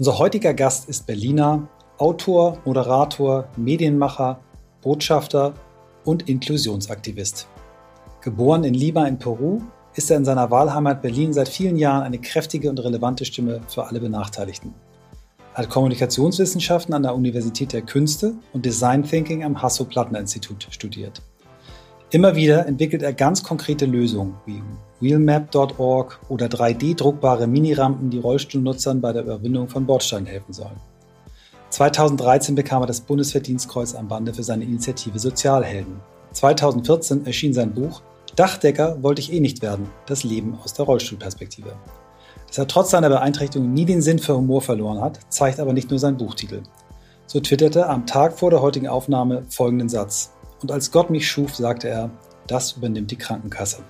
Unser heutiger Gast ist Berliner, Autor, Moderator, Medienmacher, Botschafter und Inklusionsaktivist. Geboren in Lima in Peru, ist er in seiner Wahlheimat Berlin seit vielen Jahren eine kräftige und relevante Stimme für alle Benachteiligten. Er hat Kommunikationswissenschaften an der Universität der Künste und Design Thinking am Hasso-Plattner-Institut studiert. Immer wieder entwickelt er ganz konkrete Lösungen wie wheelmap.org oder 3D-druckbare Minirampen, die Rollstuhlnutzern bei der Überwindung von Bordsteinen helfen sollen. 2013 bekam er das Bundesverdienstkreuz am Bande für seine Initiative Sozialhelden. 2014 erschien sein Buch Dachdecker wollte ich eh nicht werden, das Leben aus der Rollstuhlperspektive. Dass er trotz seiner Beeinträchtigung nie den Sinn für Humor verloren hat, zeigt aber nicht nur sein Buchtitel. So twitterte er am Tag vor der heutigen Aufnahme folgenden Satz. Und als Gott mich schuf, sagte er, das übernimmt die Krankenkasse.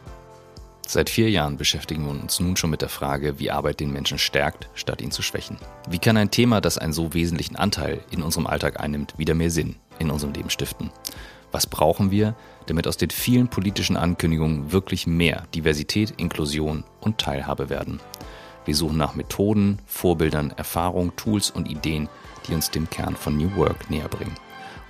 Seit vier Jahren beschäftigen wir uns nun schon mit der Frage, wie Arbeit den Menschen stärkt, statt ihn zu schwächen. Wie kann ein Thema, das einen so wesentlichen Anteil in unserem Alltag einnimmt, wieder mehr Sinn in unserem Leben stiften? Was brauchen wir, damit aus den vielen politischen Ankündigungen wirklich mehr Diversität, Inklusion und Teilhabe werden? Wir suchen nach Methoden, Vorbildern, Erfahrungen, Tools und Ideen, die uns dem Kern von New Work näher bringen.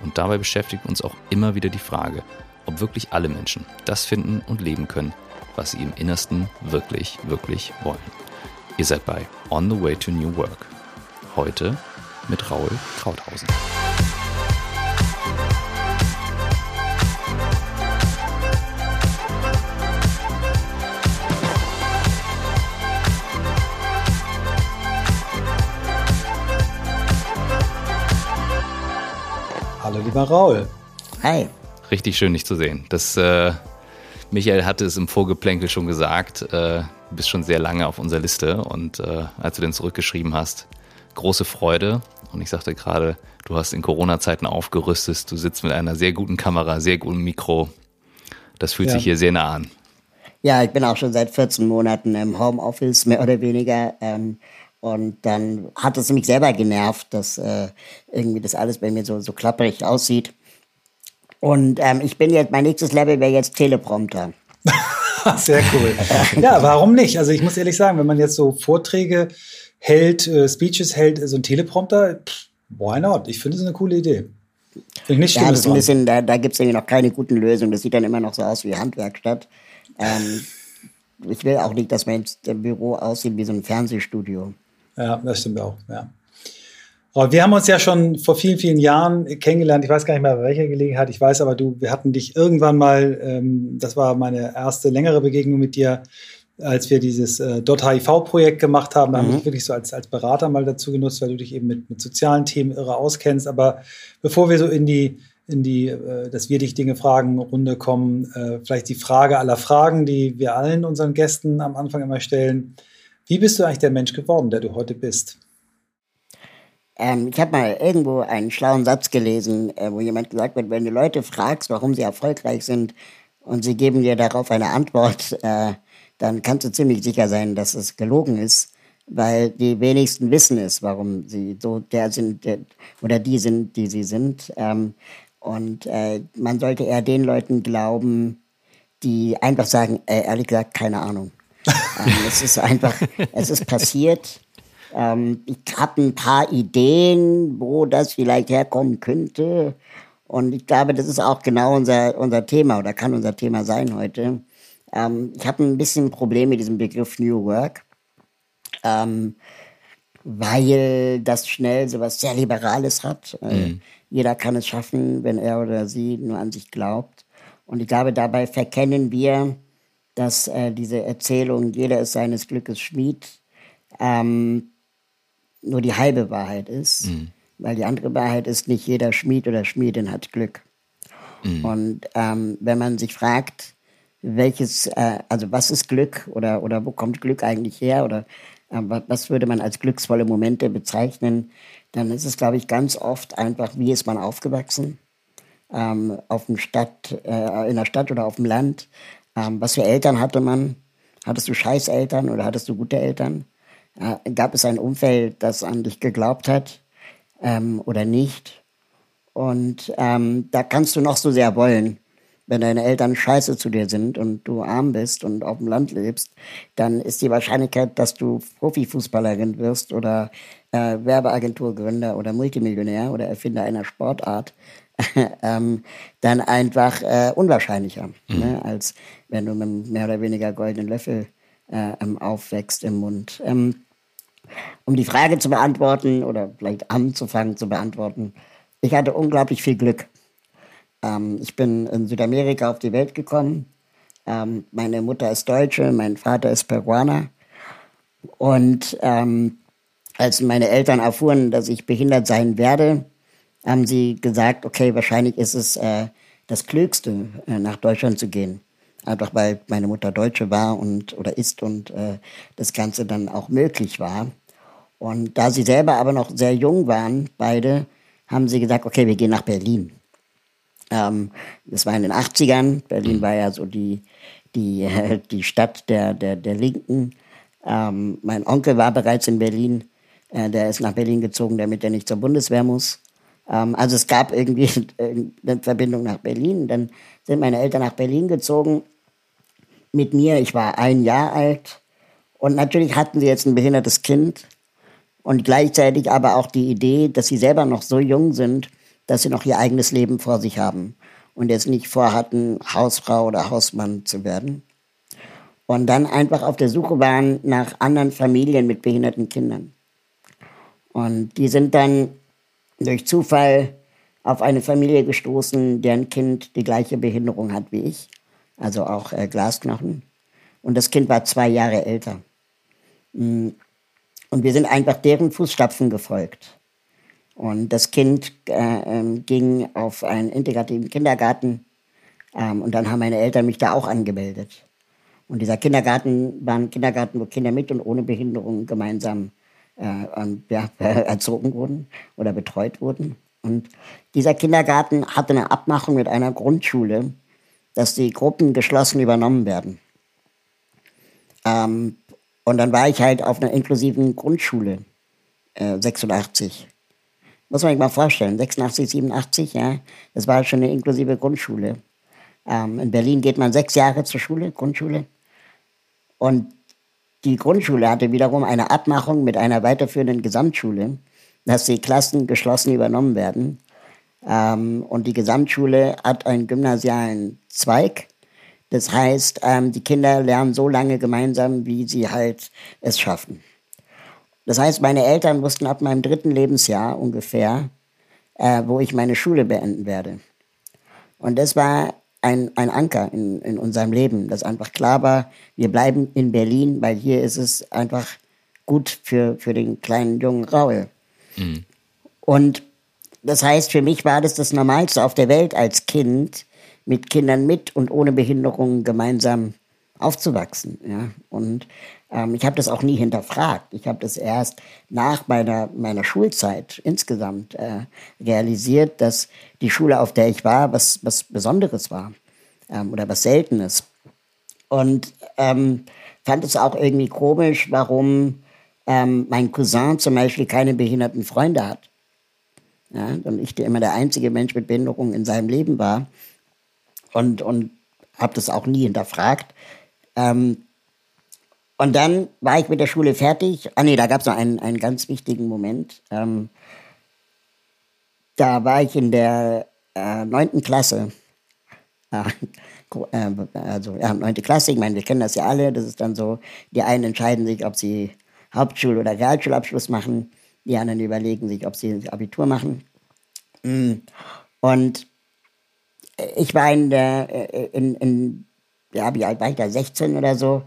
Und dabei beschäftigt uns auch immer wieder die Frage, ob wirklich alle Menschen das finden und leben können, was sie im Innersten wirklich, wirklich wollen. Ihr seid bei On the Way to New Work. Heute mit Raul Krauthausen. Hallo lieber Raul. Hi. Richtig schön, dich zu sehen. Das äh, Michael hatte es im Vorgeplänkel schon gesagt, äh, du bist schon sehr lange auf unserer Liste und äh, als du den zurückgeschrieben hast, große Freude. Und ich sagte gerade, du hast in Corona-Zeiten aufgerüstet, du sitzt mit einer sehr guten Kamera, sehr gutem Mikro. Das fühlt ja. sich hier sehr nah an. Ja, ich bin auch schon seit 14 Monaten im Homeoffice, mehr oder weniger. Ähm, und dann hat es mich selber genervt, dass äh, irgendwie das alles bei mir so, so klapperig aussieht. Und ähm, ich bin jetzt, mein nächstes Level wäre jetzt Teleprompter. Sehr cool. Ja, warum nicht? Also ich muss ehrlich sagen, wenn man jetzt so Vorträge hält, äh, Speeches hält, so ein Teleprompter, pff, why not? Ich finde es eine coole Idee. Finde ich nicht ja, das ist ein bisschen, da, da gibt es irgendwie noch keine guten Lösungen. Das sieht dann immer noch so aus wie Handwerkstatt. Ähm, ich will auch nicht, dass mein Büro aussieht wie so ein Fernsehstudio. Ja, das stimmt auch, ja. Aber wir haben uns ja schon vor vielen, vielen Jahren kennengelernt. Ich weiß gar nicht mehr, bei welcher Gelegenheit. Ich weiß aber, du, wir hatten dich irgendwann mal, ähm, das war meine erste längere Begegnung mit dir, als wir dieses äh, .hiv-Projekt gemacht haben. Da mhm. habe ich wirklich so als, als Berater mal dazu genutzt, weil du dich eben mit, mit sozialen Themen irre auskennst. Aber bevor wir so in die, in die, äh, dass wir dich Dinge fragen, Runde kommen, äh, vielleicht die Frage aller Fragen, die wir allen unseren Gästen am Anfang immer stellen. Wie bist du eigentlich der Mensch geworden, der du heute bist? Ähm, ich habe mal irgendwo einen schlauen Satz gelesen, äh, wo jemand gesagt hat, wenn du Leute fragst, warum sie erfolgreich sind und sie geben dir darauf eine Antwort, äh, dann kannst du ziemlich sicher sein, dass es gelogen ist, weil die wenigsten wissen es, warum sie so der sind der, oder die sind, die sie sind. Ähm, und äh, man sollte eher den Leuten glauben, die einfach sagen, äh, ehrlich gesagt, keine Ahnung. Ähm, es ist einfach, es ist passiert ähm, ich habe ein paar Ideen, wo das vielleicht herkommen könnte. Und ich glaube, das ist auch genau unser, unser Thema oder kann unser Thema sein heute. Ähm, ich habe ein bisschen ein Problem mit diesem Begriff New Work, ähm, weil das schnell so was sehr Liberales hat. Äh, mhm. Jeder kann es schaffen, wenn er oder sie nur an sich glaubt. Und ich glaube, dabei verkennen wir, dass äh, diese Erzählung, jeder ist seines Glückes Schmied, ähm, nur die halbe Wahrheit ist. Mhm. Weil die andere Wahrheit ist, nicht jeder Schmied oder Schmiedin hat Glück. Mhm. Und ähm, wenn man sich fragt, welches, äh, also was ist Glück oder, oder wo kommt Glück eigentlich her oder äh, was würde man als glücksvolle Momente bezeichnen, dann ist es, glaube ich, ganz oft einfach, wie ist man aufgewachsen? Ähm, auf dem Stadt, äh, in der Stadt oder auf dem Land. Ähm, was für Eltern hatte man? Hattest du Scheißeltern oder hattest du gute Eltern? Äh, gab es ein Umfeld, das an dich geglaubt hat ähm, oder nicht? Und ähm, da kannst du noch so sehr wollen. wenn deine Eltern scheiße zu dir sind und du arm bist und auf dem Land lebst, dann ist die Wahrscheinlichkeit, dass du Profifußballerin wirst oder äh, Werbeagenturgründer oder Multimillionär oder Erfinder einer Sportart ähm, dann einfach äh, unwahrscheinlicher, mhm. ne, als wenn du mit einem mehr oder weniger goldenen Löffel äh, ähm, aufwächst im Mund. Ähm, um die Frage zu beantworten oder vielleicht anzufangen zu beantworten, ich hatte unglaublich viel Glück. Ähm, ich bin in Südamerika auf die Welt gekommen. Ähm, meine Mutter ist Deutsche, mein Vater ist Peruaner. Und ähm, als meine Eltern erfuhren, dass ich behindert sein werde, haben sie gesagt, okay, wahrscheinlich ist es äh, das Klügste, äh, nach Deutschland zu gehen. Einfach weil meine Mutter Deutsche war und oder ist und äh, das Ganze dann auch möglich war. Und da sie selber aber noch sehr jung waren, beide, haben sie gesagt, okay, wir gehen nach Berlin. Ähm, das war in den 80ern. Berlin mhm. war ja so die, die, äh, die Stadt der, der, der Linken. Ähm, mein Onkel war bereits in Berlin. Äh, der ist nach Berlin gezogen, damit er nicht zur Bundeswehr muss. Ähm, also es gab irgendwie eine Verbindung nach Berlin. Dann sind meine Eltern nach Berlin gezogen mit mir. Ich war ein Jahr alt. Und natürlich hatten sie jetzt ein behindertes Kind. Und gleichzeitig aber auch die Idee, dass sie selber noch so jung sind, dass sie noch ihr eigenes Leben vor sich haben und jetzt nicht vorhatten, Hausfrau oder Hausmann zu werden. Und dann einfach auf der Suche waren nach anderen Familien mit behinderten Kindern. Und die sind dann durch Zufall auf eine Familie gestoßen, deren Kind die gleiche Behinderung hat wie ich, also auch äh, Glasknochen. Und das Kind war zwei Jahre älter. Mm. Und wir sind einfach deren Fußstapfen gefolgt. Und das Kind äh, ähm, ging auf einen integrativen Kindergarten. Ähm, und dann haben meine Eltern mich da auch angemeldet. Und dieser Kindergarten war ein Kindergarten, wo Kinder mit und ohne Behinderung gemeinsam ja, erzogen wurden oder betreut wurden. Und dieser Kindergarten hatte eine Abmachung mit einer Grundschule, dass die Gruppen geschlossen übernommen werden. Ähm, und dann war ich halt auf einer inklusiven Grundschule, äh, 86. Muss man sich mal vorstellen, 86, 87, ja, das war schon eine inklusive Grundschule. Ähm, in Berlin geht man sechs Jahre zur Schule, Grundschule. Und die Grundschule hatte wiederum eine Abmachung mit einer weiterführenden Gesamtschule, dass die Klassen geschlossen übernommen werden. Ähm, und die Gesamtschule hat einen gymnasialen Zweig. Das heißt, ähm, die Kinder lernen so lange gemeinsam, wie sie halt es schaffen. Das heißt, meine Eltern wussten ab meinem dritten Lebensjahr ungefähr, äh, wo ich meine Schule beenden werde. Und das war ein, ein Anker in, in unserem Leben, dass einfach klar war, wir bleiben in Berlin, weil hier ist es einfach gut für, für den kleinen jungen Raul. Mhm. Und das heißt, für mich war das das Normalste auf der Welt als Kind, mit Kindern mit und ohne Behinderung gemeinsam aufzuwachsen. Ja? Und ähm, ich habe das auch nie hinterfragt. Ich habe das erst nach meiner, meiner Schulzeit insgesamt äh, realisiert, dass die Schule, auf der ich war, was, was Besonderes war ähm, oder was Seltenes. Und ähm, fand es auch irgendwie komisch, warum ähm, mein Cousin zum Beispiel keine behinderten Freunde hat. Ja, und ich immer der einzige Mensch mit Behinderung in seinem Leben war. Und, und habe das auch nie hinterfragt. Ähm, und dann war ich mit der Schule fertig. Ah nee, da gab es noch einen, einen ganz wichtigen Moment. Ähm, da war ich in der äh, neunten äh, Klasse. Also ja, neunte Klasse, ich meine, wir kennen das ja alle. Das ist dann so, die einen entscheiden sich, ob sie Hauptschul- oder Realschulabschluss machen. Die anderen überlegen sich, ob sie Abitur machen. Mm. Und ich war in der, äh, in, in, ja, wie alt war ich da, 16 oder so,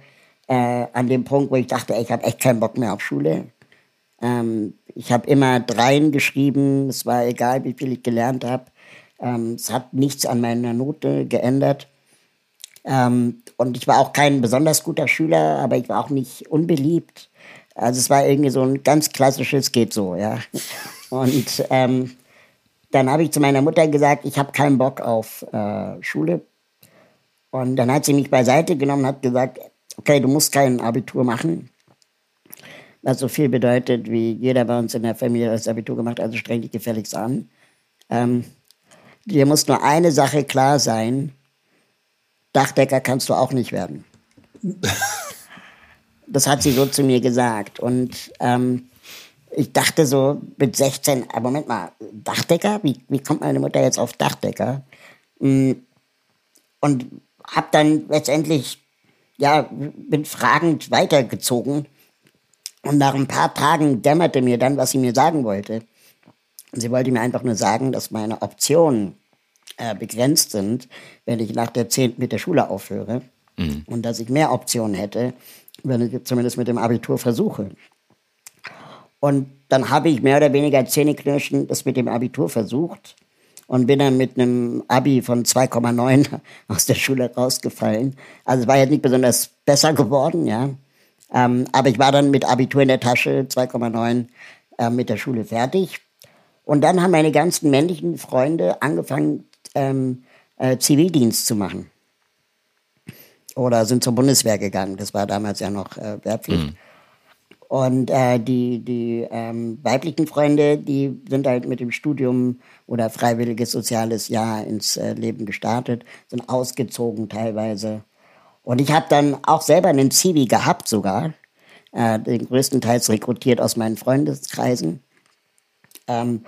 äh, an dem Punkt, wo ich dachte, ey, ich habe echt keinen Bock mehr auf Schule. Ähm, ich habe immer Dreien geschrieben, es war egal, wie viel ich gelernt habe. Ähm, es hat nichts an meiner Note geändert. Ähm, und ich war auch kein besonders guter Schüler, aber ich war auch nicht unbeliebt. Also es war irgendwie so ein ganz klassisches geht so, ja. Und ähm, dann habe ich zu meiner Mutter gesagt, ich habe keinen Bock auf äh, Schule. Und dann hat sie mich beiseite genommen und hat gesagt, okay, du musst kein Abitur machen, was so viel bedeutet, wie jeder bei uns in der Familie das Abitur gemacht, also streng dich gefälligst an. Ähm, dir muss nur eine Sache klar sein, Dachdecker kannst du auch nicht werden. das hat sie so zu mir gesagt. Und ähm, ich dachte so mit 16, aber Moment mal, Dachdecker? Wie, wie kommt meine Mutter jetzt auf Dachdecker? Mm, und habe dann letztendlich, ja, bin fragend weitergezogen. Und nach ein paar Tagen dämmerte mir dann, was sie mir sagen wollte. Sie wollte mir einfach nur sagen, dass meine Optionen äh, begrenzt sind, wenn ich nach der 10. mit der Schule aufhöre. Mhm. Und dass ich mehr Optionen hätte, wenn ich zumindest mit dem Abitur versuche. Und dann habe ich mehr oder weniger zähneknirschend das mit dem Abitur versucht und bin dann mit einem Abi von 2,9 aus der Schule rausgefallen. Also es war jetzt nicht besonders besser geworden, ja. Ähm, aber ich war dann mit Abitur in der Tasche, 2,9 äh, mit der Schule fertig. Und dann haben meine ganzen männlichen Freunde angefangen, ähm, äh, Zivildienst zu machen. Oder sind zur Bundeswehr gegangen. Das war damals ja noch äh, Wehrpflicht. Mhm. Und äh, die, die ähm, weiblichen Freunde, die sind halt mit dem Studium oder freiwilliges soziales Jahr ins äh, Leben gestartet, sind ausgezogen teilweise. Und ich habe dann auch selber einen Zivi gehabt sogar, äh, den größtenteils rekrutiert aus meinen Freundeskreisen. Ähm,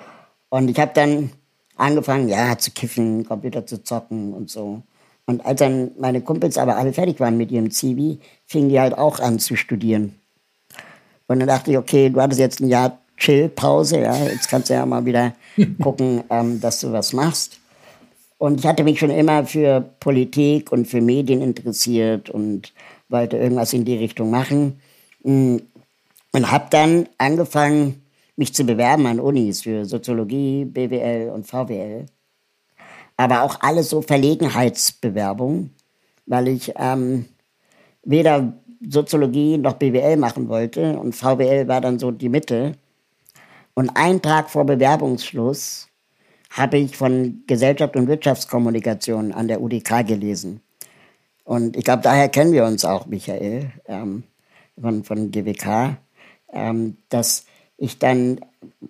und ich habe dann angefangen, ja, zu kiffen, Computer zu zocken und so. Und als dann meine Kumpels aber alle fertig waren mit ihrem Zivi, fingen die halt auch an zu studieren. Und dann dachte ich, okay, du hattest jetzt ein Jahr Chill-Pause, ja, jetzt kannst du ja mal wieder gucken, ähm, dass du was machst. Und ich hatte mich schon immer für Politik und für Medien interessiert und wollte irgendwas in die Richtung machen. Mm. Und habe dann angefangen, mich zu bewerben an Unis für Soziologie, BWL und VWL. Aber auch alles so Verlegenheitsbewerbungen, weil ich ähm, weder Soziologie noch BWL machen wollte und VWL war dann so die Mitte. Und einen Tag vor Bewerbungsschluss habe ich von Gesellschaft und Wirtschaftskommunikation an der UDK gelesen. Und ich glaube, daher kennen wir uns auch, Michael, ähm, von, von GWK, ähm, dass ich dann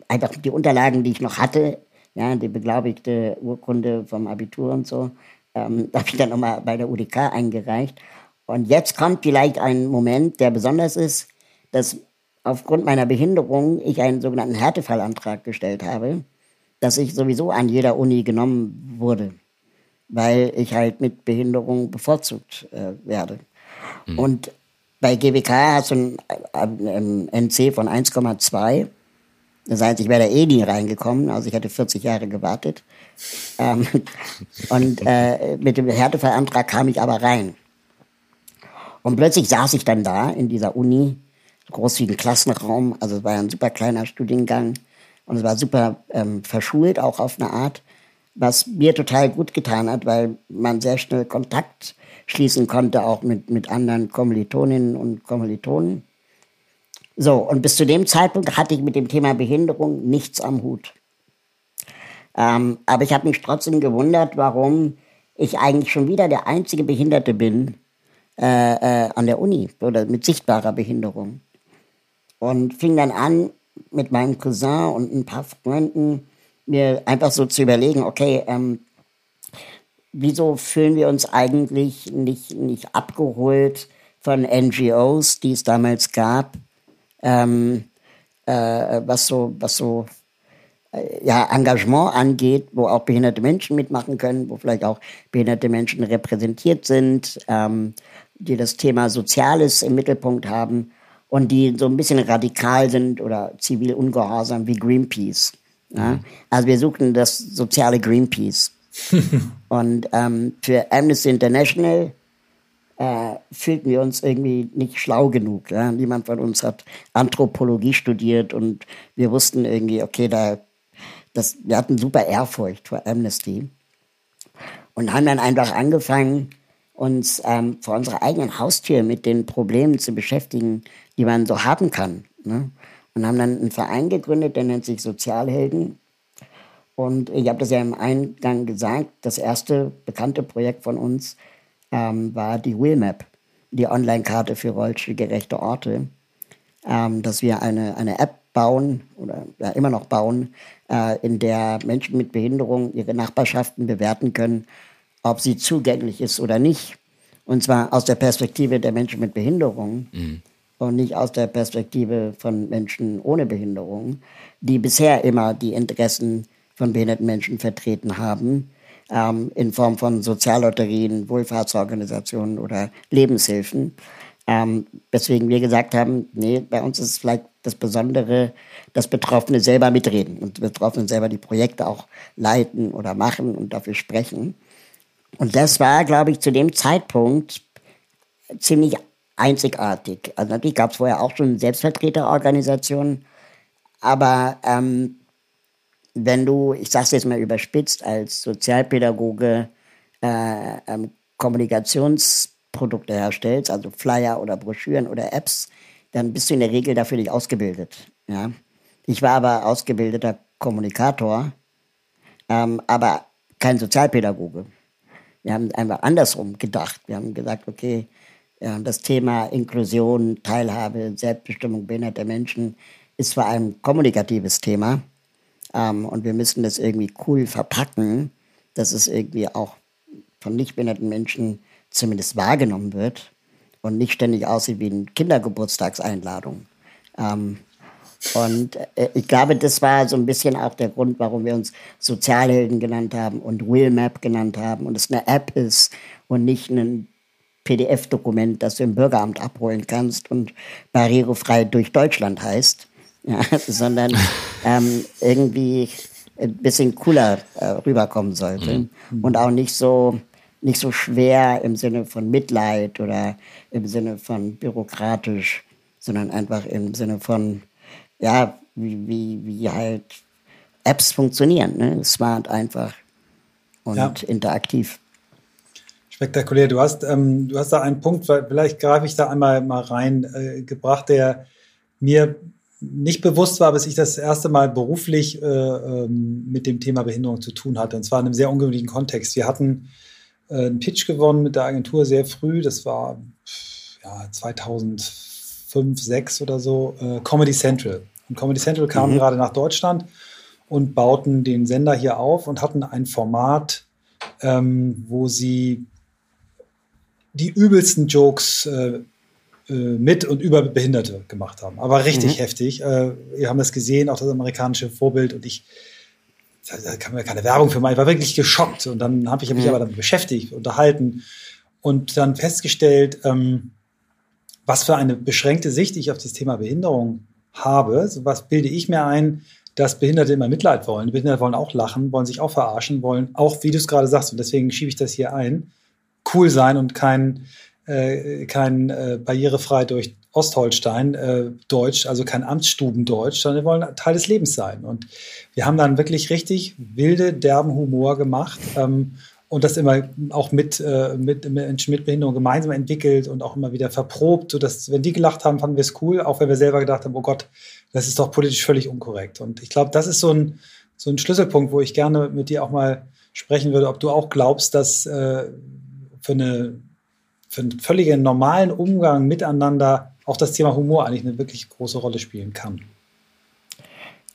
einfach die Unterlagen, die ich noch hatte, ja, die beglaubigte Urkunde vom Abitur und so, ähm, habe ich dann nochmal bei der UDK eingereicht. Und jetzt kommt vielleicht ein Moment, der besonders ist, dass aufgrund meiner Behinderung ich einen sogenannten Härtefallantrag gestellt habe, dass ich sowieso an jeder Uni genommen wurde, weil ich halt mit Behinderung bevorzugt äh, werde. Mhm. Und bei GWK hast du ein, ein, ein NC von 1,2. Das heißt, ich wäre da eh nie reingekommen, also ich hätte 40 Jahre gewartet. Ähm, und äh, mit dem Härtefallantrag kam ich aber rein. Und plötzlich saß ich dann da in dieser Uni, groß wie ein Klassenraum, also es war ein super kleiner Studiengang und es war super ähm, verschult, auch auf eine Art, was mir total gut getan hat, weil man sehr schnell Kontakt schließen konnte, auch mit, mit anderen Kommilitoninnen und Kommilitonen. So, und bis zu dem Zeitpunkt hatte ich mit dem Thema Behinderung nichts am Hut. Ähm, aber ich habe mich trotzdem gewundert, warum ich eigentlich schon wieder der einzige Behinderte bin, äh, äh, an der Uni oder mit sichtbarer Behinderung. Und fing dann an, mit meinem Cousin und ein paar Freunden mir einfach so zu überlegen, okay, ähm, wieso fühlen wir uns eigentlich nicht, nicht abgeholt von NGOs, die es damals gab, ähm, äh, was so, was so äh, ja, Engagement angeht, wo auch behinderte Menschen mitmachen können, wo vielleicht auch behinderte Menschen repräsentiert sind, ähm, die das Thema Soziales im Mittelpunkt haben und die so ein bisschen radikal sind oder zivil ungehorsam wie Greenpeace. Ja? Mhm. Also wir suchten das soziale Greenpeace. und ähm, für Amnesty International äh, fühlten wir uns irgendwie nicht schlau genug. Ja? Niemand von uns hat Anthropologie studiert und wir wussten irgendwie, okay, da, das, wir hatten super Ehrfurcht vor Amnesty und haben dann einfach angefangen, uns ähm, vor unserer eigenen Haustür mit den Problemen zu beschäftigen, die man so haben kann. Ne? Und haben dann einen Verein gegründet, der nennt sich Sozialhelden. Und ich habe das ja im Eingang gesagt, das erste bekannte Projekt von uns ähm, war die Wheelmap, die Online-Karte für rollstuhlgerechte Orte, ähm, dass wir eine, eine App bauen oder ja, immer noch bauen, äh, in der Menschen mit Behinderung ihre Nachbarschaften bewerten können ob sie zugänglich ist oder nicht. Und zwar aus der Perspektive der Menschen mit Behinderung mhm. und nicht aus der Perspektive von Menschen ohne Behinderung, die bisher immer die Interessen von behinderten Menschen vertreten haben, ähm, in Form von Soziallotterien, Wohlfahrtsorganisationen oder Lebenshilfen. Ähm, weswegen wir gesagt haben, nee, bei uns ist vielleicht das Besondere, dass Betroffene selber mitreden und Betroffene selber die Projekte auch leiten oder machen und dafür sprechen. Und das war, glaube ich, zu dem Zeitpunkt ziemlich einzigartig. Also natürlich gab es vorher auch schon Selbstvertreterorganisationen, aber ähm, wenn du, ich sage es jetzt mal überspitzt, als Sozialpädagoge äh, ähm, Kommunikationsprodukte herstellst, also Flyer oder Broschüren oder Apps, dann bist du in der Regel dafür nicht ausgebildet. Ja? Ich war aber ausgebildeter Kommunikator, ähm, aber kein Sozialpädagoge. Wir haben einfach andersrum gedacht. Wir haben gesagt, okay, das Thema Inklusion, Teilhabe, Selbstbestimmung behinderter Menschen ist vor allem kommunikatives Thema. Ähm, und wir müssen das irgendwie cool verpacken, dass es irgendwie auch von nicht behinderten Menschen zumindest wahrgenommen wird und nicht ständig aussieht wie eine Kindergeburtstagseinladung. Ähm, und äh, ich glaube, das war so ein bisschen auch der Grund, warum wir uns Sozialhelden genannt haben und Willmap genannt haben und es eine App ist und nicht ein PDF-Dokument, das du im Bürgeramt abholen kannst und barrierefrei durch Deutschland heißt, ja, sondern ähm, irgendwie ein bisschen cooler äh, rüberkommen sollte mhm. und auch nicht so nicht so schwer im Sinne von Mitleid oder im Sinne von bürokratisch, sondern einfach im Sinne von ja, wie, wie, wie halt Apps funktionieren. Ne? Smart, einfach und ja. interaktiv. Spektakulär. Du hast, ähm, du hast da einen Punkt, vielleicht greife ich da einmal mal rein, äh, gebracht, der mir nicht bewusst war, bis ich das erste Mal beruflich äh, ähm, mit dem Thema Behinderung zu tun hatte. Und zwar in einem sehr ungewöhnlichen Kontext. Wir hatten äh, einen Pitch gewonnen mit der Agentur sehr früh. Das war ja, 2005, 2006 oder so. Äh, Comedy Central. Und Comedy Central kam mhm. gerade nach Deutschland und bauten den Sender hier auf und hatten ein Format, ähm, wo sie die übelsten Jokes äh, äh, mit und über Behinderte gemacht haben. Aber richtig mhm. heftig. Äh, wir haben das gesehen, auch das amerikanische Vorbild und ich da kann man keine Werbung für machen. Ich war wirklich geschockt und dann habe ich mich mhm. aber damit beschäftigt, unterhalten und dann festgestellt, ähm, was für eine beschränkte Sicht ich auf das Thema Behinderung habe, so was bilde ich mir ein, dass Behinderte immer Mitleid wollen. Behinderte wollen auch lachen, wollen sich auch verarschen, wollen auch, wie du es gerade sagst, und deswegen schiebe ich das hier ein, cool sein und kein, äh, kein äh, barrierefrei durch Ostholstein äh, Deutsch, also kein Amtsstubendeutsch, sondern wir wollen Teil des Lebens sein. Und wir haben dann wirklich richtig wilde, derben Humor gemacht ähm, und das immer auch mit, äh, mit Menschen mit Behinderung gemeinsam entwickelt und auch immer wieder verprobt, sodass, wenn die gelacht haben, fanden wir es cool, auch wenn wir selber gedacht haben, oh Gott, das ist doch politisch völlig unkorrekt. Und ich glaube, das ist so ein, so ein Schlüsselpunkt, wo ich gerne mit dir auch mal sprechen würde, ob du auch glaubst, dass äh, für, eine, für einen völligen normalen Umgang miteinander auch das Thema Humor eigentlich eine wirklich große Rolle spielen kann.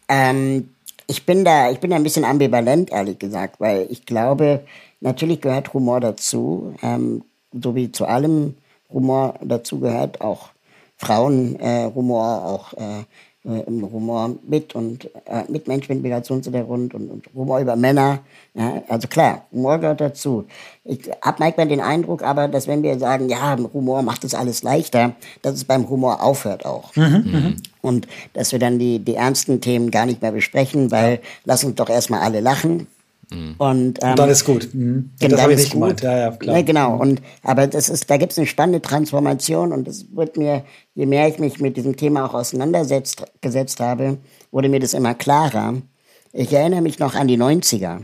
Ähm, ich bin da, ich bin da ein bisschen ambivalent, ehrlich gesagt, weil ich glaube, Natürlich gehört Humor dazu, ähm, so wie zu allem Humor dazu gehört auch Frauenhumor, äh, auch äh, äh Humor mit und äh, mit Menschen mit Migrationshintergrund und, und Humor über Männer. Ja, also klar, Humor gehört dazu. Ich habe manchmal den Eindruck aber, dass wenn wir sagen, ja, Humor macht es alles leichter, dass es beim Humor aufhört auch. Mhm, mhm. Und dass wir dann die, die ernsten Themen gar nicht mehr besprechen, weil lass uns doch erstmal alle lachen. Mhm. Und, ähm, und, dann ist gut. Mhm. Genau, das habe ich nicht gut. gemeint. Ja, ja, klar. Ja, genau. Mhm. Und, aber das ist, da gibt es eine spannende Transformation und es wird mir, je mehr ich mich mit diesem Thema auch auseinandergesetzt habe, wurde mir das immer klarer. Ich erinnere mich noch an die 90er,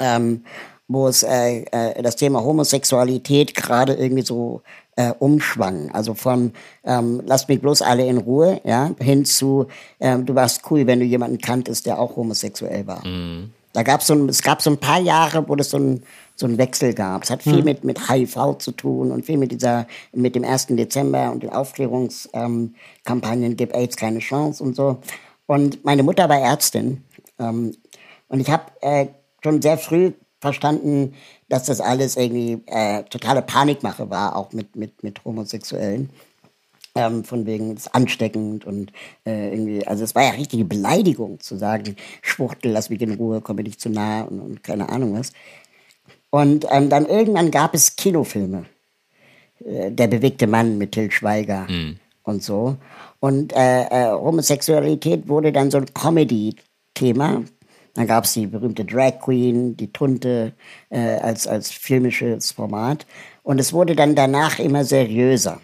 ähm, wo es äh, äh, das Thema Homosexualität gerade irgendwie so äh, umschwang. Also von ähm, lasst mich bloß alle in Ruhe, ja, hin zu ähm, du warst cool, wenn du jemanden kanntest, der auch homosexuell war. Mhm. Da gab's so ein, es gab so ein paar Jahre, wo es so ein, so ein Wechsel gab. Es hat viel hm. mit, mit HIV zu tun und viel mit dieser, mit dem 1. Dezember und den Aufklärungskampagnen, ähm, gibt AIDS keine Chance und so. Und meine Mutter war Ärztin. Ähm, und ich habe äh, schon sehr früh verstanden, dass das alles irgendwie äh, totale Panikmache war, auch mit, mit, mit Homosexuellen. Ähm, von wegen ist ansteckend und äh, irgendwie, also es war ja richtige Beleidigung zu sagen, Schwuchtel, lass mich in Ruhe, komme nicht zu nah und, und keine Ahnung was. Und ähm, dann irgendwann gab es Kinofilme. Äh, Der bewegte Mann mit Till Schweiger mhm. und so. Und äh, äh, Homosexualität wurde dann so ein Comedy-Thema. Dann gab es die berühmte Drag Queen, die Tunte äh, als, als filmisches Format. Und es wurde dann danach immer seriöser.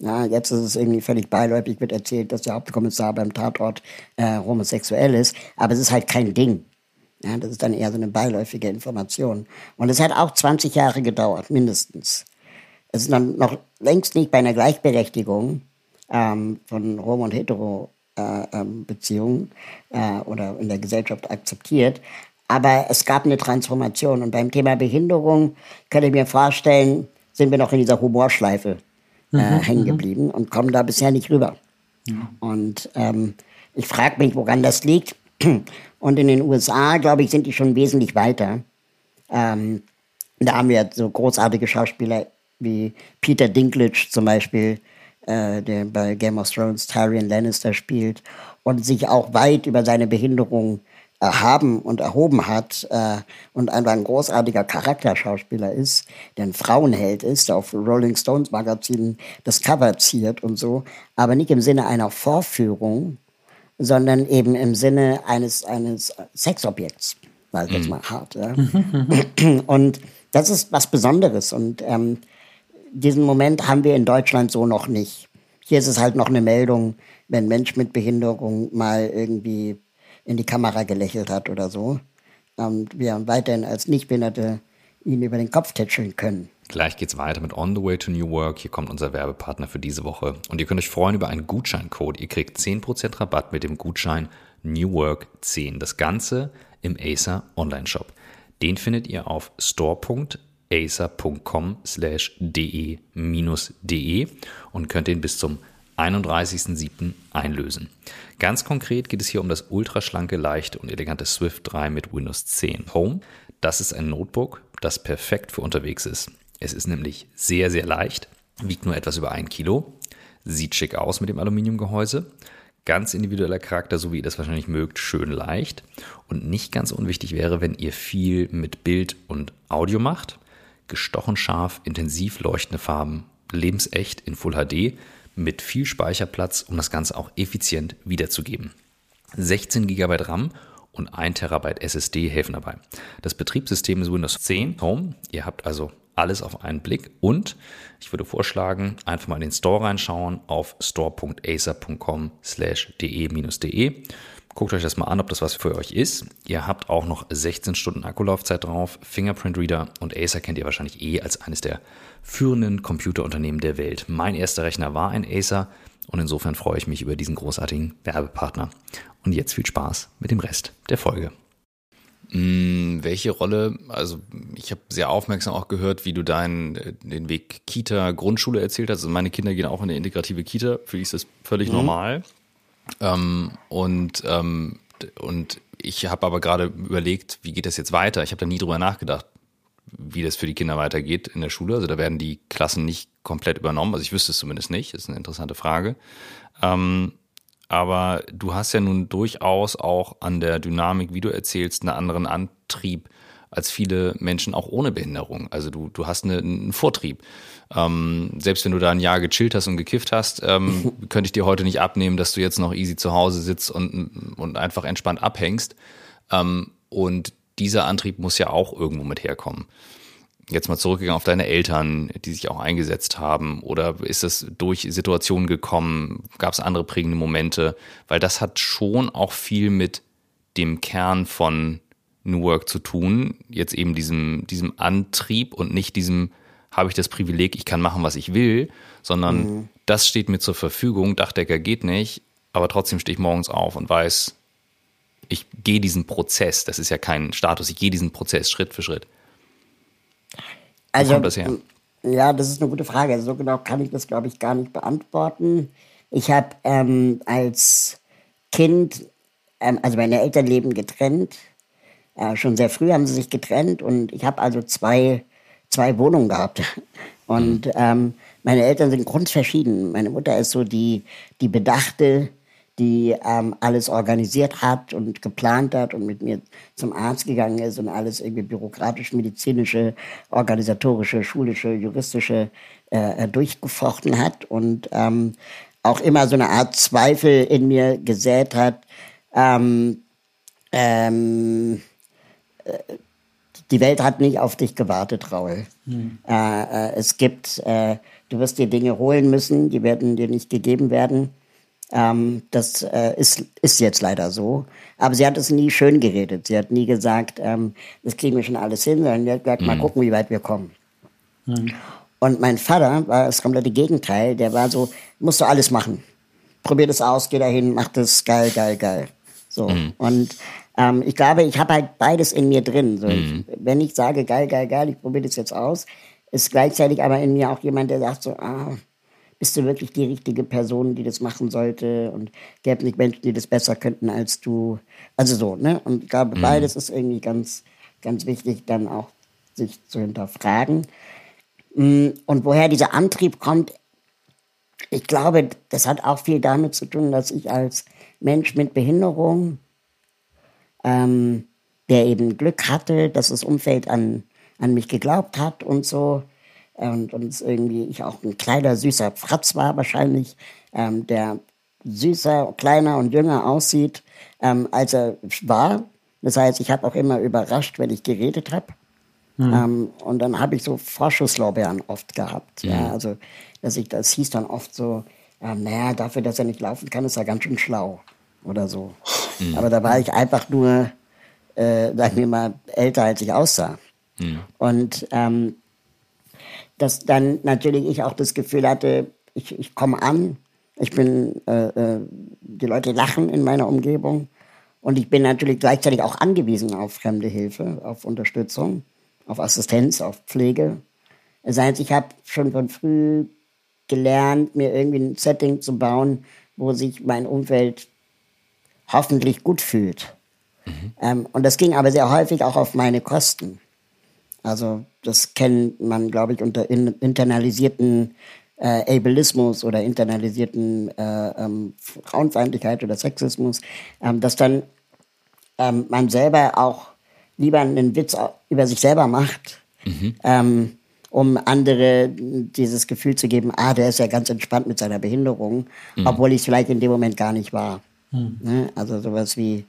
Ja, jetzt ist es irgendwie völlig beiläufig, wird erzählt, dass der Hauptkommissar beim Tatort äh, homosexuell ist, aber es ist halt kein Ding. Ja, das ist dann eher so eine beiläufige Information. Und es hat auch 20 Jahre gedauert, mindestens. Es ist dann noch längst nicht bei einer Gleichberechtigung ähm, von Homo- und Hetero-Beziehungen äh, äh, oder in der Gesellschaft akzeptiert. Aber es gab eine Transformation. Und beim Thema Behinderung könnte ich mir vorstellen, sind wir noch in dieser Humorschleife äh, mhm, hängen mhm. geblieben und kommen da bisher nicht rüber. Ja. Und ähm, ich frage mich, woran das liegt. Und in den USA, glaube ich, sind die schon wesentlich weiter. Ähm, da haben wir so großartige Schauspieler wie Peter Dinklage zum Beispiel, äh, der bei Game of Thrones Tyrion Lannister spielt und sich auch weit über seine Behinderung erhaben und erhoben hat äh, und einfach ein großartiger Charakterschauspieler ist, der ein Frauenheld ist, der auf Rolling Stones Magazin das Cover ziert und so, aber nicht im Sinne einer Vorführung, sondern eben im Sinne eines, eines Sexobjekts, weil ich jetzt mhm. mal hart. Ja? und das ist was Besonderes und ähm, diesen Moment haben wir in Deutschland so noch nicht. Hier ist es halt noch eine Meldung, wenn ein Mensch mit Behinderung mal irgendwie in die Kamera gelächelt hat oder so. Und wir weiterhin als Nichtbehinderte ihn über den Kopf tätscheln können. Gleich geht's weiter mit On the Way to New Work. Hier kommt unser Werbepartner für diese Woche. Und ihr könnt euch freuen über einen Gutscheincode. Ihr kriegt 10% Rabatt mit dem Gutschein New Work 10. Das Ganze im Acer Online-Shop. Den findet ihr auf store.acer.com slash de-de und könnt den bis zum 31.07. einlösen. Ganz konkret geht es hier um das ultraschlanke, leichte und elegante Swift 3 mit Windows 10 Home. Das ist ein Notebook, das perfekt für unterwegs ist. Es ist nämlich sehr, sehr leicht, wiegt nur etwas über ein Kilo, sieht schick aus mit dem Aluminiumgehäuse, ganz individueller Charakter, so wie ihr das wahrscheinlich mögt, schön leicht und nicht ganz unwichtig wäre, wenn ihr viel mit Bild und Audio macht, gestochen scharf, intensiv leuchtende Farben, lebensecht in Full HD mit viel Speicherplatz, um das Ganze auch effizient wiederzugeben. 16 GB RAM und 1 TB SSD helfen dabei. Das Betriebssystem ist Windows 10 Home. Ihr habt also alles auf einen Blick und ich würde vorschlagen, einfach mal in den Store reinschauen auf store.acer.com slash de-de. Guckt euch das mal an, ob das was für euch ist. Ihr habt auch noch 16 Stunden Akkulaufzeit drauf, Fingerprint Reader und Acer kennt ihr wahrscheinlich eh als eines der führenden Computerunternehmen der Welt. Mein erster Rechner war ein Acer und insofern freue ich mich über diesen großartigen Werbepartner. Und jetzt viel Spaß mit dem Rest der Folge. Hm, welche Rolle, also ich habe sehr aufmerksam auch gehört, wie du deinen äh, den Weg Kita, Grundschule erzählt hast. Also meine Kinder gehen auch in eine integrative Kita, für die ist das völlig mhm. normal. Ähm, und, ähm, und ich habe aber gerade überlegt, wie geht das jetzt weiter? Ich habe da nie drüber nachgedacht wie das für die Kinder weitergeht in der Schule. Also da werden die Klassen nicht komplett übernommen. Also ich wüsste es zumindest nicht. Das ist eine interessante Frage. Ähm, aber du hast ja nun durchaus auch an der Dynamik, wie du erzählst, einen anderen Antrieb als viele Menschen auch ohne Behinderung. Also du, du hast eine, einen Vortrieb. Ähm, selbst wenn du da ein Jahr gechillt hast und gekifft hast, ähm, könnte ich dir heute nicht abnehmen, dass du jetzt noch easy zu Hause sitzt und, und einfach entspannt abhängst. Ähm, und dieser Antrieb muss ja auch irgendwo mit herkommen. Jetzt mal zurückgegangen auf deine Eltern, die sich auch eingesetzt haben, oder ist es durch Situationen gekommen? Gab es andere prägende Momente? Weil das hat schon auch viel mit dem Kern von New Work zu tun. Jetzt eben diesem, diesem Antrieb und nicht diesem, habe ich das Privileg, ich kann machen, was ich will, sondern mhm. das steht mir zur Verfügung, Dachdecker geht nicht, aber trotzdem stehe ich morgens auf und weiß, ich gehe diesen Prozess, das ist ja kein Status, ich gehe diesen Prozess Schritt für Schritt. Wo also, kommt das her? Ja, das ist eine gute Frage. So genau kann ich das, glaube ich, gar nicht beantworten. Ich habe ähm, als Kind, ähm, also meine Eltern leben getrennt. Äh, schon sehr früh haben sie sich getrennt und ich habe also zwei, zwei Wohnungen gehabt. Und ähm, meine Eltern sind grundverschieden. Meine Mutter ist so die, die Bedachte, die ähm, alles organisiert hat und geplant hat und mit mir zum Arzt gegangen ist und alles irgendwie bürokratisch, medizinische, organisatorische, schulische, juristische äh, äh, durchgefochten hat und ähm, auch immer so eine Art Zweifel in mir gesät hat. Ähm, ähm, äh, die Welt hat nicht auf dich gewartet, Raul. Mhm. Äh, äh, es gibt, äh, du wirst dir Dinge holen müssen, die werden dir nicht gegeben werden. Ähm, das äh, ist, ist jetzt leider so. Aber sie hat es nie schön geredet. Sie hat nie gesagt, ähm, das kriegen wir schon alles hin, sondern sie hat gesagt, mhm. mal gucken, wie weit wir kommen. Mhm. Und mein Vater war das komplette Gegenteil. Der war so, musst du alles machen. Probier das aus, geh dahin, mach das geil, geil, geil. So. Mhm. Und ähm, ich glaube, ich habe halt beides in mir drin. So, ich, wenn ich sage, geil, geil, geil, ich probiere das jetzt aus, ist gleichzeitig aber in mir auch jemand, der sagt so, ah, bist du wirklich die richtige Person, die das machen sollte? Und gäbe nicht Menschen, die das besser könnten als du. Also so, ne? Und ich glaube, mhm. beides ist irgendwie ganz, ganz wichtig, dann auch sich zu hinterfragen. Mm, und woher dieser Antrieb kommt, ich glaube, das hat auch viel damit zu tun, dass ich als Mensch mit Behinderung, ähm, der eben Glück hatte, dass das Umfeld an, an mich geglaubt hat und so, und, und irgendwie ich auch ein kleiner, süßer Fratz war wahrscheinlich, ähm, der süßer, kleiner und jünger aussieht, ähm, als er war. Das heißt, ich habe auch immer überrascht, wenn ich geredet habe. Mhm. Ähm, und dann habe ich so Vorschusslorbeeren oft gehabt. Mhm. Ja, also dass ich, das hieß dann oft so, ähm, naja, dafür, dass er nicht laufen kann, ist er ganz schön schlau oder so. Mhm. Aber da war ich einfach nur, äh, sagen wir mal, älter, als ich aussah. Mhm. Und ähm, dass dann natürlich ich auch das Gefühl hatte, ich, ich komme an, ich bin, äh, äh, die Leute lachen in meiner Umgebung und ich bin natürlich gleichzeitig auch angewiesen auf fremde Hilfe, auf Unterstützung, auf Assistenz, auf Pflege. Das heißt, ich habe schon von früh gelernt, mir irgendwie ein Setting zu bauen, wo sich mein Umfeld hoffentlich gut fühlt. Mhm. Ähm, und das ging aber sehr häufig auch auf meine Kosten. Also das kennt man, glaube ich, unter in, internalisierten äh, Ableismus oder internalisierten äh, ähm, Frauenfeindlichkeit oder Sexismus, ähm, dass dann ähm, man selber auch lieber einen Witz über sich selber macht, mhm. um andere dieses Gefühl zu geben, ah, der ist ja ganz entspannt mit seiner Behinderung, mhm. obwohl ich es vielleicht in dem Moment gar nicht war. Mhm. Ne? Also sowas wie,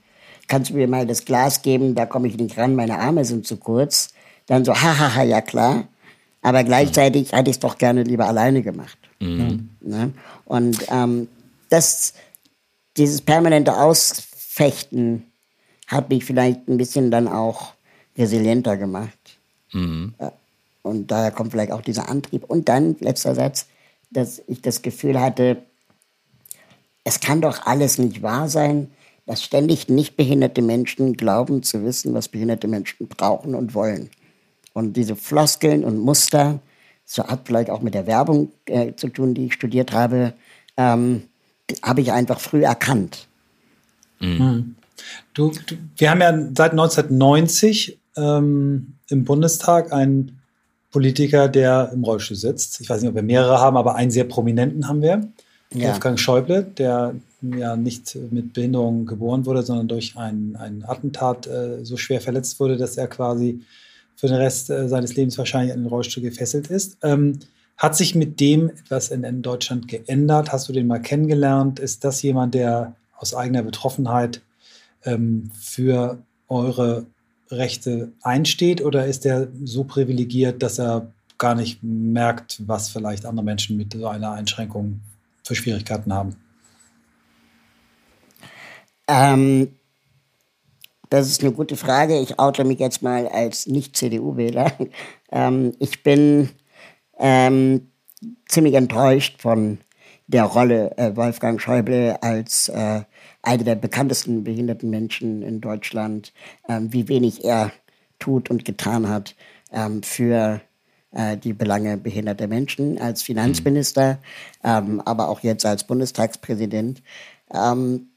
kannst du mir mal das Glas geben, da komme ich nicht ran, meine Arme sind zu kurz. Dann so, hahaha, ja klar. Aber gleichzeitig hätte ich es doch gerne lieber alleine gemacht. Mhm. Ne? Und ähm, das, dieses permanente Ausfechten hat mich vielleicht ein bisschen dann auch resilienter gemacht. Mhm. Und daher kommt vielleicht auch dieser Antrieb. Und dann, letzter Satz, dass ich das Gefühl hatte, es kann doch alles nicht wahr sein, dass ständig nicht behinderte Menschen glauben zu wissen, was behinderte Menschen brauchen und wollen. Und diese Floskeln und Muster, so hat vielleicht auch mit der Werbung äh, zu tun, die ich studiert habe, ähm, habe ich einfach früh erkannt. Mhm. Du, du, wir haben ja seit 1990 ähm, im Bundestag einen Politiker, der im Rollstuhl sitzt. Ich weiß nicht, ob wir mehrere haben, aber einen sehr prominenten haben wir. Ja. Wolfgang Schäuble, der ja nicht mit Behinderung geboren wurde, sondern durch ein, ein Attentat äh, so schwer verletzt wurde, dass er quasi für den Rest äh, seines Lebens wahrscheinlich an den Rollstuhl gefesselt ist. Ähm, hat sich mit dem etwas in, Deutschland geändert? Hast du den mal kennengelernt? Ist das jemand, der aus eigener Betroffenheit ähm, für eure Rechte einsteht oder ist er so privilegiert, dass er gar nicht merkt, was vielleicht andere Menschen mit so einer Einschränkung für Schwierigkeiten haben? Ähm, das ist eine gute Frage. Ich oute mich jetzt mal als Nicht-CDU-Wähler. Ähm, ich bin ähm, ziemlich enttäuscht von der Rolle äh, Wolfgang Schäuble als äh, einer der bekanntesten behinderten Menschen in Deutschland, ähm, wie wenig er tut und getan hat ähm, für die Belange behinderter Menschen als Finanzminister, ähm, aber auch jetzt als Bundestagspräsident. Ähm,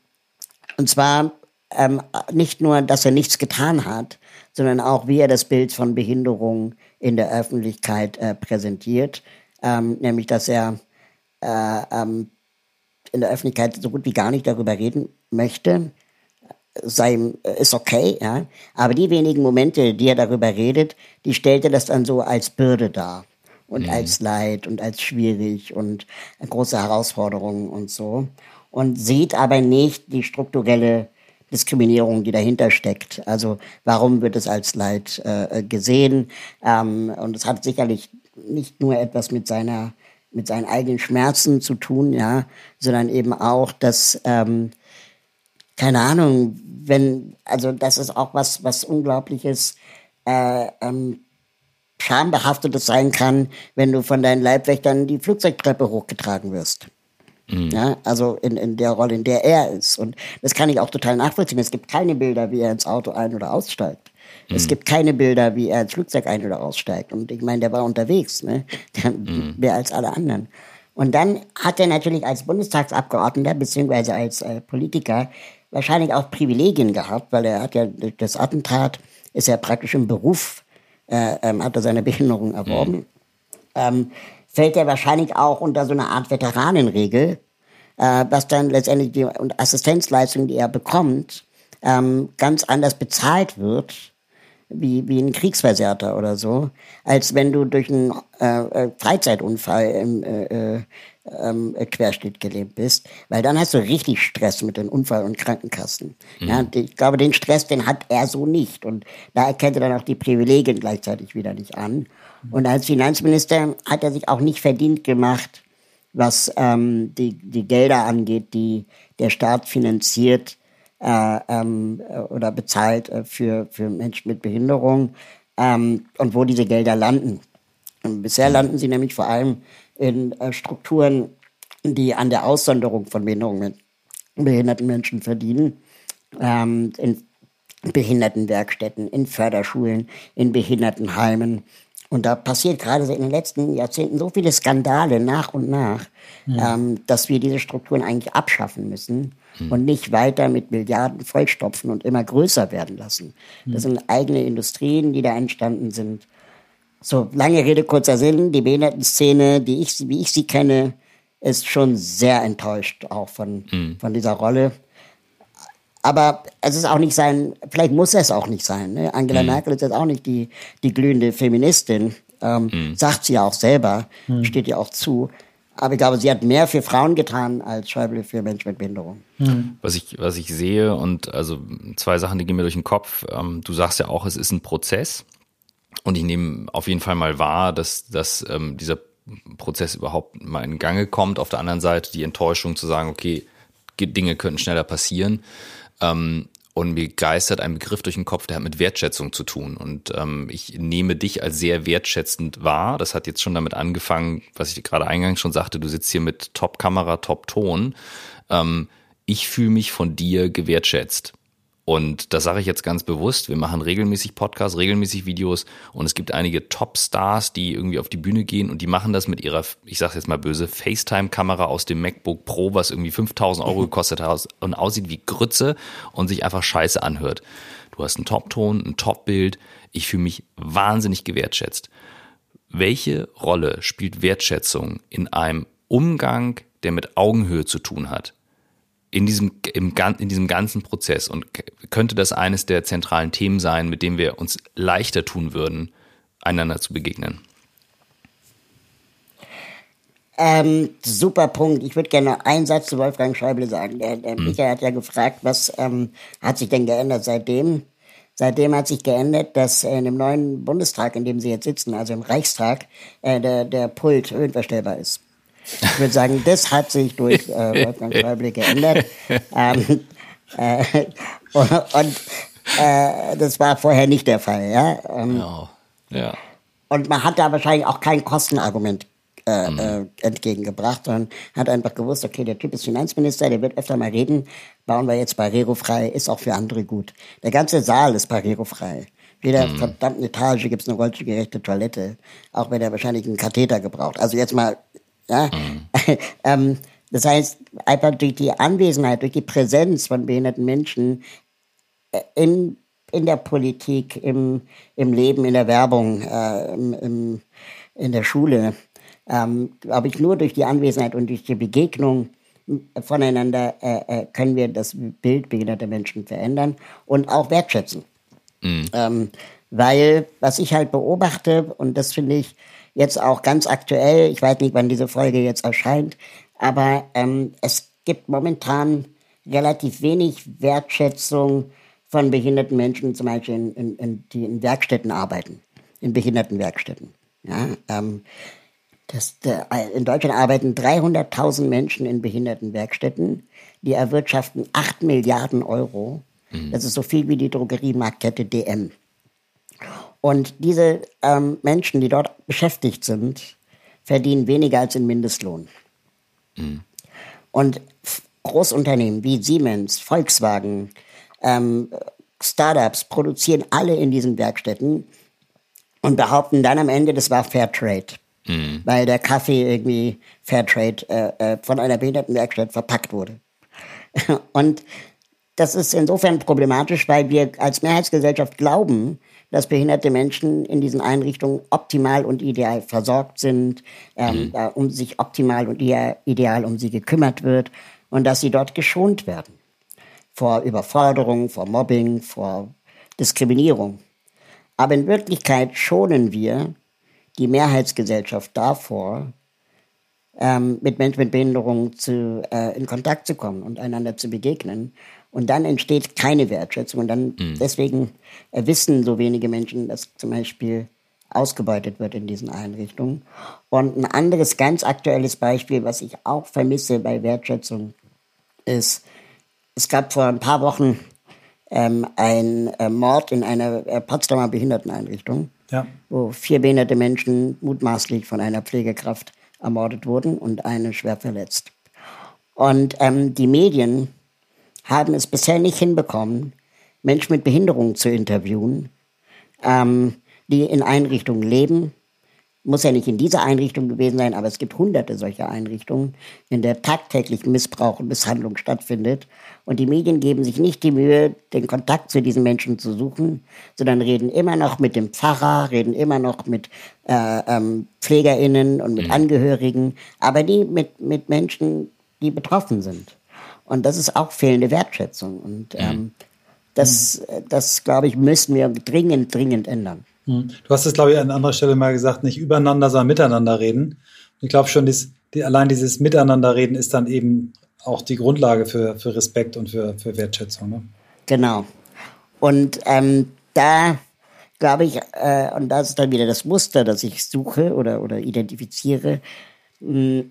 und zwar ähm, nicht nur, dass er nichts getan hat, sondern auch, wie er das Bild von Behinderung in der Öffentlichkeit äh, präsentiert, ähm, nämlich dass er äh, ähm, in der Öffentlichkeit so gut wie gar nicht darüber reden möchte, sei, ist okay, ja. Aber die wenigen Momente, die er darüber redet, die stellt er das dann so als Bürde dar. Und mhm. als Leid und als schwierig und große Herausforderungen und so. Und sieht aber nicht die strukturelle Diskriminierung, die dahinter steckt. Also warum wird es als Leid äh, gesehen? Ähm, und es hat sicherlich nicht nur etwas mit seiner mit seinen eigenen Schmerzen zu tun, ja, sondern eben auch, dass ähm, keine Ahnung, wenn, also das ist auch was, was Unglaubliches, äh, ähm, schambehaftetes sein kann, wenn du von deinen Leibwächtern die Flugzeugtreppe hochgetragen wirst. Mhm. Ja, also in, in der Rolle, in der er ist. Und das kann ich auch total nachvollziehen. Es gibt keine Bilder, wie er ins Auto ein- oder aussteigt. Mhm. Es gibt keine Bilder, wie er ins Flugzeug ein- oder aussteigt. Und ich meine, der war unterwegs, ne? Der, mhm. mehr als alle anderen. Und dann hat er natürlich als Bundestagsabgeordneter beziehungsweise als äh, Politiker wahrscheinlich auch Privilegien gehabt, weil er hat ja durch das Attentat ist er praktisch im Beruf, äh, ähm, hat er seine Behinderung erworben. Mhm. Ähm, fällt er wahrscheinlich auch unter so eine Art Veteranenregel, äh, was dann letztendlich die Assistenzleistung, die er bekommt, ähm, ganz anders bezahlt wird wie, wie ein Kriegsversehrter oder so, als wenn du durch einen äh, äh Freizeitunfall im äh, äh ähm, Querschnitt gelebt bist, weil dann hast du richtig Stress mit den Unfall- und Krankenkassen. Mhm. Ja, ich glaube, den Stress, den hat er so nicht. Und da erkennt er dann auch die Privilegien gleichzeitig wieder nicht an. Und als Finanzminister hat er sich auch nicht verdient gemacht, was ähm, die, die Gelder angeht, die der Staat finanziert äh, ähm, oder bezahlt äh, für, für Menschen mit Behinderung ähm, und wo diese Gelder landen. Und bisher landen sie nämlich vor allem in äh, Strukturen, die an der Aussonderung von Behinderungen, behinderten Menschen verdienen, ähm, in Behindertenwerkstätten, in Förderschulen, in Behindertenheimen. Und da passiert gerade in den letzten Jahrzehnten so viele Skandale nach und nach, mhm. ähm, dass wir diese Strukturen eigentlich abschaffen müssen mhm. und nicht weiter mit Milliarden vollstopfen und immer größer werden lassen. Mhm. Das sind eigene Industrien, die da entstanden sind. So, lange Rede, kurzer Sinn. Die Behindertenszene, die ich, wie ich sie kenne, ist schon sehr enttäuscht auch von, mhm. von dieser Rolle. Aber es ist auch nicht sein, vielleicht muss es auch nicht sein. Ne? Angela mhm. Merkel ist jetzt auch nicht die, die glühende Feministin, ähm, mhm. sagt sie ja auch selber, mhm. steht ja auch zu. Aber ich glaube, sie hat mehr für Frauen getan als Schäuble für Menschen mit Behinderung. Mhm. Was ich, was ich sehe und also zwei Sachen, die gehen mir durch den Kopf. Ähm, du sagst ja auch, es ist ein Prozess. Und ich nehme auf jeden Fall mal wahr, dass, dass ähm, dieser Prozess überhaupt mal in Gange kommt. Auf der anderen Seite die Enttäuschung zu sagen, okay, Dinge könnten schneller passieren. Ähm, und mir geistert ein Begriff durch den Kopf, der hat mit Wertschätzung zu tun. Und ähm, ich nehme dich als sehr wertschätzend wahr. Das hat jetzt schon damit angefangen, was ich gerade eingangs schon sagte, du sitzt hier mit Top-Kamera, Top-Ton. Ähm, ich fühle mich von dir gewertschätzt. Und das sage ich jetzt ganz bewusst. Wir machen regelmäßig Podcasts, regelmäßig Videos und es gibt einige Top-Stars, die irgendwie auf die Bühne gehen und die machen das mit ihrer, ich sage jetzt mal böse, FaceTime-Kamera aus dem MacBook Pro, was irgendwie 5000 Euro gekostet hat und aussieht wie Grütze und sich einfach scheiße anhört. Du hast einen Top-Ton, ein Top-Bild. Ich fühle mich wahnsinnig gewertschätzt. Welche Rolle spielt Wertschätzung in einem Umgang, der mit Augenhöhe zu tun hat? In diesem, im, in diesem ganzen Prozess und könnte das eines der zentralen Themen sein, mit dem wir uns leichter tun würden, einander zu begegnen? Ähm, super Punkt. Ich würde gerne einen Satz zu Wolfgang Schäuble sagen. Der, der hm. Michael hat ja gefragt, was ähm, hat sich denn geändert seitdem? Seitdem hat sich geändert, dass in dem neuen Bundestag, in dem Sie jetzt sitzen, also im Reichstag, äh, der, der Pult höhenverstellbar ist. Ich würde sagen, das hat sich durch äh, Wolfgang Schäuble geändert. Ähm, äh, und äh, das war vorher nicht der Fall. Ja? Ähm, ja. ja. Und man hat da wahrscheinlich auch kein Kostenargument äh, mhm. äh, entgegengebracht, sondern hat einfach gewusst, okay, der Typ ist Finanzminister, der wird öfter mal reden, bauen wir jetzt barrierefrei, ist auch für andere gut. Der ganze Saal ist barrierefrei. Jeder mhm. verdammten Etage gibt es eine rollstuhlgerechte Toilette, auch wenn er wahrscheinlich einen Katheter gebraucht. Also jetzt mal ja? Mhm. ähm, das heißt, einfach durch die Anwesenheit, durch die Präsenz von behinderten Menschen in, in der Politik, im, im Leben, in der Werbung, äh, im, im, in der Schule, ähm, glaube ich, nur durch die Anwesenheit und durch die Begegnung voneinander äh, äh, können wir das Bild behinderter Menschen verändern und auch wertschätzen. Mhm. Ähm, weil, was ich halt beobachte, und das finde ich jetzt auch ganz aktuell, ich weiß nicht, wann diese Folge jetzt erscheint, aber ähm, es gibt momentan relativ wenig Wertschätzung von behinderten Menschen, zum Beispiel in, in, in die in Werkstätten arbeiten, in Behindertenwerkstätten. Ja, ähm, das, der, in Deutschland arbeiten 300.000 Menschen in Behindertenwerkstätten. Die erwirtschaften 8 Milliarden Euro. Mhm. Das ist so viel wie die Drogeriemarktkette DM. Und diese ähm, Menschen, die dort beschäftigt sind, verdienen weniger als den Mindestlohn. Mhm. Und Großunternehmen wie Siemens, Volkswagen, ähm, Startups produzieren alle in diesen Werkstätten und behaupten dann am Ende, das war Fairtrade. Mhm. Weil der Kaffee irgendwie Fairtrade äh, äh, von einer Behindertenwerkstatt verpackt wurde. und das ist insofern problematisch, weil wir als Mehrheitsgesellschaft glauben, dass behinderte Menschen in diesen Einrichtungen optimal und ideal versorgt sind, ähm, mhm. um sich optimal und ideal um sie gekümmert wird und dass sie dort geschont werden. Vor Überforderung, vor Mobbing, vor Diskriminierung. Aber in Wirklichkeit schonen wir die Mehrheitsgesellschaft davor, ähm, mit Menschen mit Behinderung zu, äh, in Kontakt zu kommen und einander zu begegnen. Und dann entsteht keine Wertschätzung. Und dann mhm. deswegen äh, wissen so wenige Menschen, dass zum Beispiel ausgebeutet wird in diesen Einrichtungen. Und ein anderes ganz aktuelles Beispiel, was ich auch vermisse bei Wertschätzung, ist, es gab vor ein paar Wochen ähm, einen äh, Mord in einer äh, Potsdamer Behinderteneinrichtung, ja. wo vier behinderte Menschen mutmaßlich von einer Pflegekraft ermordet wurden und eine schwer verletzt. Und ähm, die Medien haben es bisher nicht hinbekommen, Menschen mit Behinderung zu interviewen, ähm, die in Einrichtungen leben. Muss ja nicht in dieser Einrichtung gewesen sein, aber es gibt hunderte solcher Einrichtungen, in der tagtäglich Missbrauch und Misshandlung stattfindet. Und die Medien geben sich nicht die Mühe, den Kontakt zu diesen Menschen zu suchen, sondern reden immer noch mit dem Pfarrer, reden immer noch mit äh, ähm, PflegerInnen und mit mhm. Angehörigen, aber die mit, mit Menschen, die betroffen sind. Und das ist auch fehlende Wertschätzung. Und ähm, mhm. das, das glaube ich, müssen wir dringend, dringend ändern. Mhm. Du hast es, glaube ich, an anderer Stelle mal gesagt, nicht übereinander, sondern miteinander reden. Und ich glaube schon, dies, die, allein dieses Miteinanderreden ist dann eben auch die Grundlage für, für Respekt und für, für Wertschätzung. Ne? Genau. Und ähm, da glaube ich, äh, und das ist dann wieder das Muster, das ich suche oder, oder identifiziere, mh,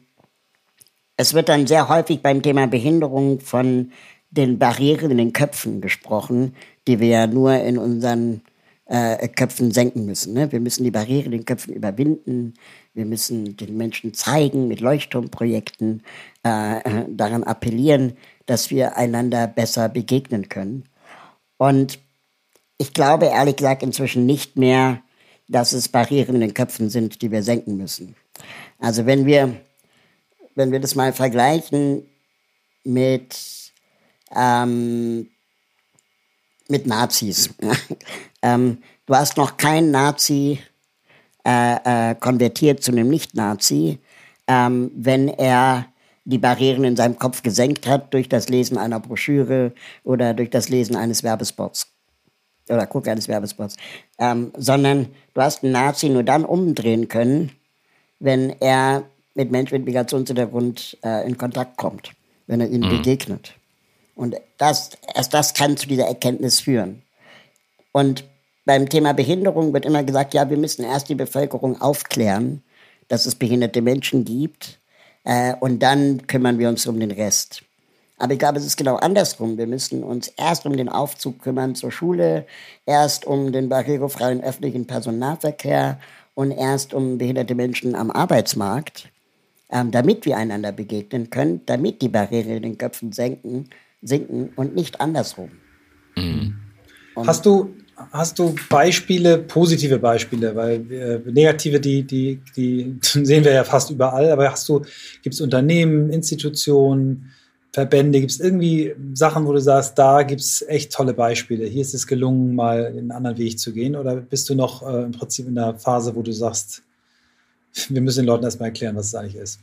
es wird dann sehr häufig beim Thema Behinderung von den Barrieren in den Köpfen gesprochen, die wir ja nur in unseren äh, Köpfen senken müssen. Ne? Wir müssen die Barrieren in den Köpfen überwinden. Wir müssen den Menschen zeigen mit Leuchtturmprojekten, äh, äh, daran appellieren, dass wir einander besser begegnen können. Und ich glaube ehrlich gesagt inzwischen nicht mehr, dass es Barrieren in den Köpfen sind, die wir senken müssen. Also wenn wir wenn wir das mal vergleichen mit, ähm, mit Nazis. ähm, du hast noch keinen Nazi äh, äh, konvertiert zu einem Nicht-Nazi, ähm, wenn er die Barrieren in seinem Kopf gesenkt hat durch das Lesen einer Broschüre oder durch das Lesen eines Werbespots oder Guck eines Werbespots, ähm, sondern du hast einen Nazi nur dann umdrehen können, wenn er mit Menschen mit Migrationshintergrund äh, in Kontakt kommt, wenn er ihnen mhm. begegnet. Und das, erst das kann zu dieser Erkenntnis führen. Und beim Thema Behinderung wird immer gesagt, ja, wir müssen erst die Bevölkerung aufklären, dass es behinderte Menschen gibt, äh, und dann kümmern wir uns um den Rest. Aber ich glaube, es ist genau andersrum. Wir müssen uns erst um den Aufzug kümmern zur Schule, erst um den barrierefreien öffentlichen Personennahverkehr und erst um behinderte Menschen am Arbeitsmarkt ähm, damit wir einander begegnen können, damit die Barriere in den Köpfen senken, sinken und nicht andersrum. Mhm. Hast du hast du Beispiele, positive Beispiele, weil äh, negative, die, die, die sehen wir ja fast überall, aber hast du, gibt es Unternehmen, Institutionen, Verbände? Gibt es irgendwie Sachen, wo du sagst, da gibt es echt tolle Beispiele? Hier ist es gelungen, mal einen anderen Weg zu gehen? Oder bist du noch äh, im Prinzip in der Phase, wo du sagst, wir müssen den Leuten erstmal erklären, was es eigentlich ist?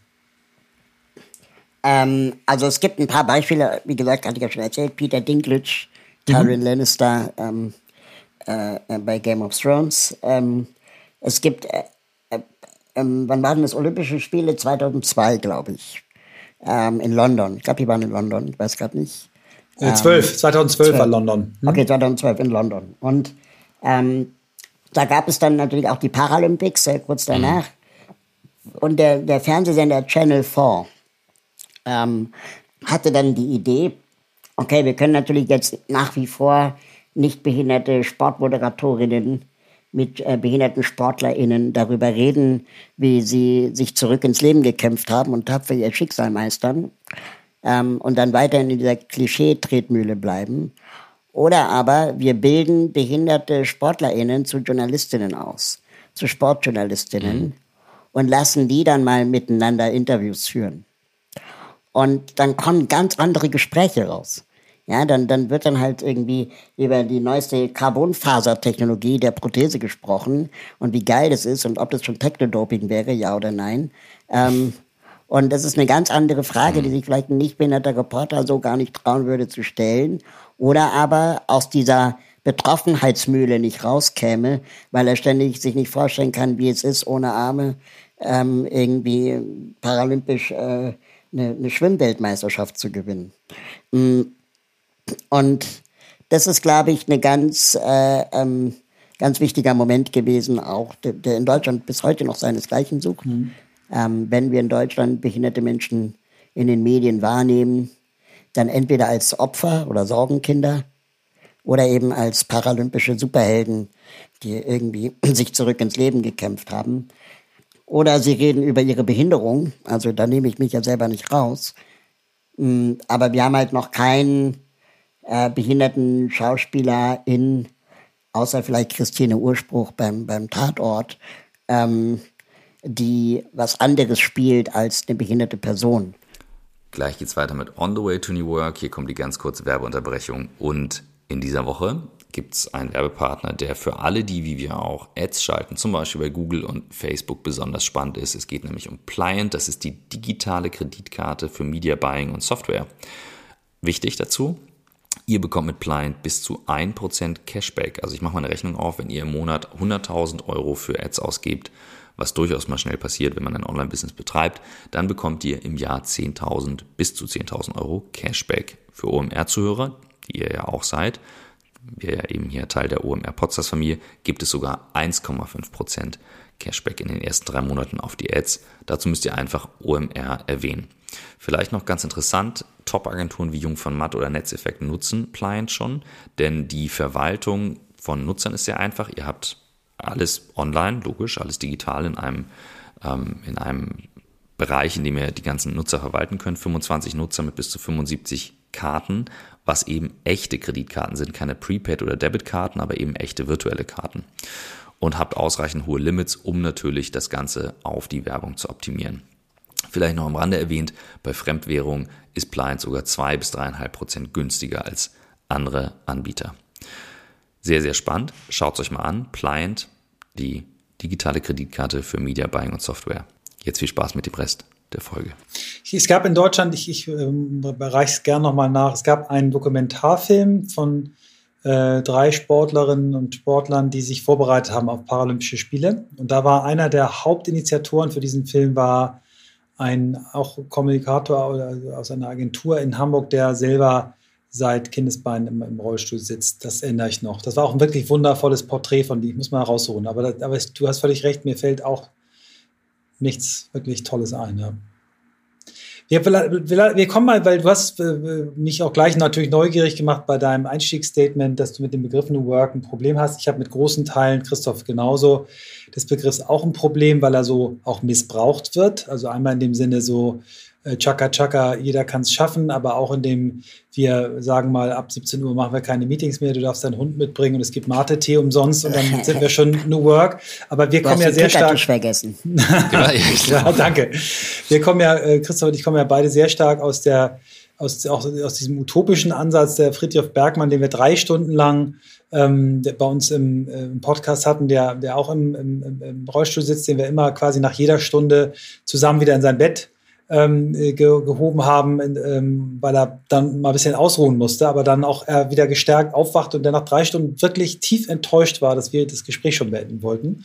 Ähm, also es gibt ein paar Beispiele, wie gesagt, hatte ich ja schon erzählt, Peter Dinklage, Tyrion mhm. Lannister ähm, äh, äh, bei Game of Thrones. Ähm, es gibt, äh, äh, ähm, wann waren das Olympische Spiele? 2002, glaube ich ähm, in London. Ich glaube, die waren in London, ich weiß gerade nicht. Äh, 12, 2012 12. war London. Hm? Okay, 2012 in London. Und ähm, da gab es dann natürlich auch die Paralympics äh, kurz mhm. danach. Mhm. Und der, der Fernsehsender Channel 4 ähm, hatte dann die Idee, okay, wir können natürlich jetzt nach wie vor nicht behinderte Sportmoderatorinnen mit äh, behinderten SportlerInnen darüber reden, wie sie sich zurück ins Leben gekämpft haben und tapfer ihr Schicksal meistern ähm, und dann weiterhin in dieser Klischee-Tretmühle bleiben. Oder aber wir bilden behinderte SportlerInnen zu JournalistInnen aus, zu Sportjournalistinnen mhm. Und lassen die dann mal miteinander Interviews führen. Und dann kommen ganz andere Gespräche raus. Ja, dann, dann wird dann halt irgendwie über die neueste Carbonfasertechnologie der Prothese gesprochen und wie geil das ist und ob das schon Technodoping wäre, ja oder nein. Ähm, und das ist eine ganz andere Frage, die sich vielleicht ein nicht behinderter Reporter so gar nicht trauen würde zu stellen. Oder aber aus dieser Betroffenheitsmühle nicht rauskäme, weil er ständig sich nicht vorstellen kann, wie es ist, ohne Arme ähm, irgendwie paralympisch äh, eine, eine Schwimmweltmeisterschaft zu gewinnen. Mhm. Und das ist, glaube ich, ein ganz, äh, ähm, ganz wichtiger Moment gewesen, auch der, der, in Deutschland bis heute noch seinesgleichen sucht. Mhm. Ähm, wenn wir in Deutschland behinderte Menschen in den Medien wahrnehmen, dann entweder als Opfer oder Sorgenkinder oder eben als paralympische Superhelden, die irgendwie sich zurück ins Leben gekämpft haben. Oder sie reden über ihre Behinderung, also da nehme ich mich ja selber nicht raus. Mm, aber wir haben halt noch keinen äh, behinderten Schauspielerin, außer vielleicht Christine Urspruch beim, beim Tatort, ähm, die was anderes spielt als eine behinderte Person. Gleich geht's weiter mit On the Way to New Work. Hier kommt die ganz kurze Werbeunterbrechung. Und in dieser Woche gibt es einen Werbepartner, der für alle die, wie wir auch, Ads schalten, zum Beispiel bei Google und Facebook besonders spannend ist. Es geht nämlich um Pliant, das ist die digitale Kreditkarte für Media Buying und Software. Wichtig dazu, Ihr bekommt mit Pliant bis zu 1% Cashback. Also ich mache mal eine Rechnung auf, wenn ihr im Monat 100.000 Euro für Ads ausgebt, was durchaus mal schnell passiert, wenn man ein Online-Business betreibt, dann bekommt ihr im Jahr 10.000 bis zu 10.000 Euro Cashback. Für OMR-Zuhörer, die ihr ja auch seid, wir ja eben hier Teil der OMR Podstars Familie, gibt es sogar 1,5% Cashback in den ersten drei Monaten auf die Ads. Dazu müsst ihr einfach OMR erwähnen. Vielleicht noch ganz interessant, Top-Agenturen wie Jung von Matt oder Netzeffekt nutzen Pliant schon, denn die Verwaltung von Nutzern ist sehr einfach. Ihr habt alles online, logisch, alles digital in einem, ähm, in einem Bereich, in dem ihr die ganzen Nutzer verwalten könnt. 25 Nutzer mit bis zu 75 Karten, was eben echte Kreditkarten sind, keine Prepaid- oder Debitkarten, aber eben echte virtuelle Karten. Und habt ausreichend hohe Limits, um natürlich das Ganze auf die Werbung zu optimieren. Vielleicht noch am Rande erwähnt, bei Fremdwährung ist Pliant sogar zwei bis dreieinhalb Prozent günstiger als andere Anbieter. Sehr, sehr spannend. Schaut es euch mal an. Pliant, die digitale Kreditkarte für Media Buying und Software. Jetzt viel Spaß mit dem Rest der Folge. Es gab in Deutschland, ich, ich ähm, bereiche es gerne nochmal nach, es gab einen Dokumentarfilm von äh, drei Sportlerinnen und Sportlern, die sich vorbereitet haben auf Paralympische Spiele. Und da war einer der Hauptinitiatoren für diesen Film war ein auch Kommunikator aus einer Agentur in Hamburg, der selber seit Kindesbeinen im, im, Rollstuhl sitzt. Das erinnere ich noch. Das war auch ein wirklich wundervolles Porträt von dir. Ich muss mal rausholen. Aber, aber du hast völlig recht, mir fällt auch nichts wirklich Tolles ein. Ja. Wir, wir, kommen mal, weil du hast äh, mich auch gleich natürlich neugierig gemacht bei deinem Einstiegsstatement, dass du mit dem Begriff New Work ein Problem hast. Ich habe mit großen Teilen, Christoph genauso, des Begriffs auch ein Problem, weil er so auch missbraucht wird. Also einmal in dem Sinne so, Chaka Chaka, jeder kann es schaffen, aber auch indem wir sagen mal, ab 17 Uhr machen wir keine Meetings mehr, du darfst deinen Hund mitbringen und es gibt Mate-Tee umsonst und dann sind wir schon New Work. Aber wir du kommen ja sehr stark. vergessen. ja, danke. Wir kommen ja, äh, Christoph und ich kommen ja beide sehr stark aus der aus, auch aus diesem utopischen Ansatz der Friedrich Bergmann, den wir drei Stunden lang ähm, bei uns im, äh, im, Podcast hatten, der, der auch im, im, im, Rollstuhl sitzt, den wir immer quasi nach jeder Stunde zusammen wieder in sein Bett ähm, ge gehoben haben, ähm, weil er dann mal ein bisschen ausruhen musste, aber dann auch er wieder gestärkt aufwacht und der nach drei Stunden wirklich tief enttäuscht war, dass wir das Gespräch schon beenden wollten.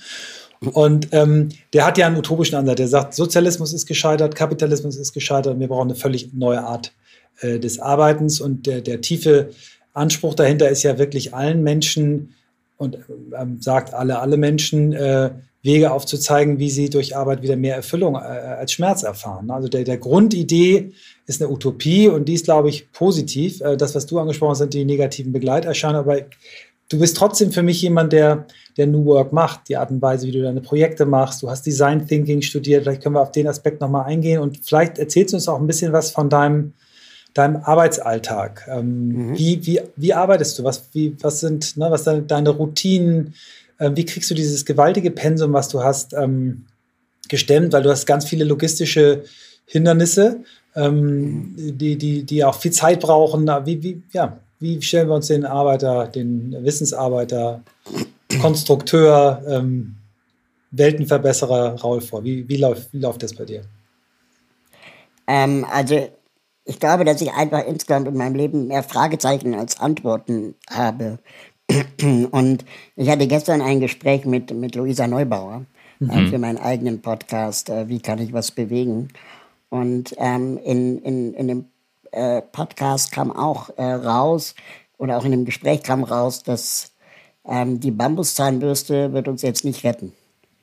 Und ähm, der hat ja einen utopischen Ansatz. Der sagt, Sozialismus ist gescheitert, Kapitalismus ist gescheitert und wir brauchen eine völlig neue Art äh, des Arbeitens. Und der, der tiefe Anspruch dahinter ist ja wirklich allen Menschen und ähm, sagt alle, alle Menschen äh, Wege aufzuzeigen, wie sie durch Arbeit wieder mehr Erfüllung äh, als Schmerz erfahren. Also der, der Grundidee ist eine Utopie und die ist, glaube ich, positiv. Äh, das, was du angesprochen hast, sind die negativen Begleiterscheinungen, aber du bist trotzdem für mich jemand, der, der New Work macht, die Art und Weise, wie du deine Projekte machst. Du hast Design Thinking studiert, vielleicht können wir auf den Aspekt nochmal eingehen und vielleicht erzählst du uns auch ein bisschen was von deinem deinem Arbeitsalltag. Ähm, mhm. wie, wie, wie arbeitest du? Was, wie, was sind ne, was deine, deine Routinen? Äh, wie kriegst du dieses gewaltige Pensum, was du hast, ähm, gestemmt? Weil du hast ganz viele logistische Hindernisse, ähm, die, die, die auch viel Zeit brauchen. Wie, wie, ja, wie stellen wir uns den Arbeiter, den Wissensarbeiter, Konstrukteur, ähm, Weltenverbesserer Raul vor? Wie, wie, läuft, wie läuft das bei dir? Ähm, also ich glaube, dass ich einfach insgesamt in meinem Leben mehr Fragezeichen als Antworten habe. Und ich hatte gestern ein Gespräch mit, mit Luisa Neubauer äh, mhm. äh, für meinen eigenen Podcast, äh, Wie kann ich was bewegen? Und ähm, in, in, in dem äh, Podcast kam auch raus, oder auch in dem Gespräch kam raus, dass ähm, die Bambuszahnbürste wird uns jetzt nicht retten.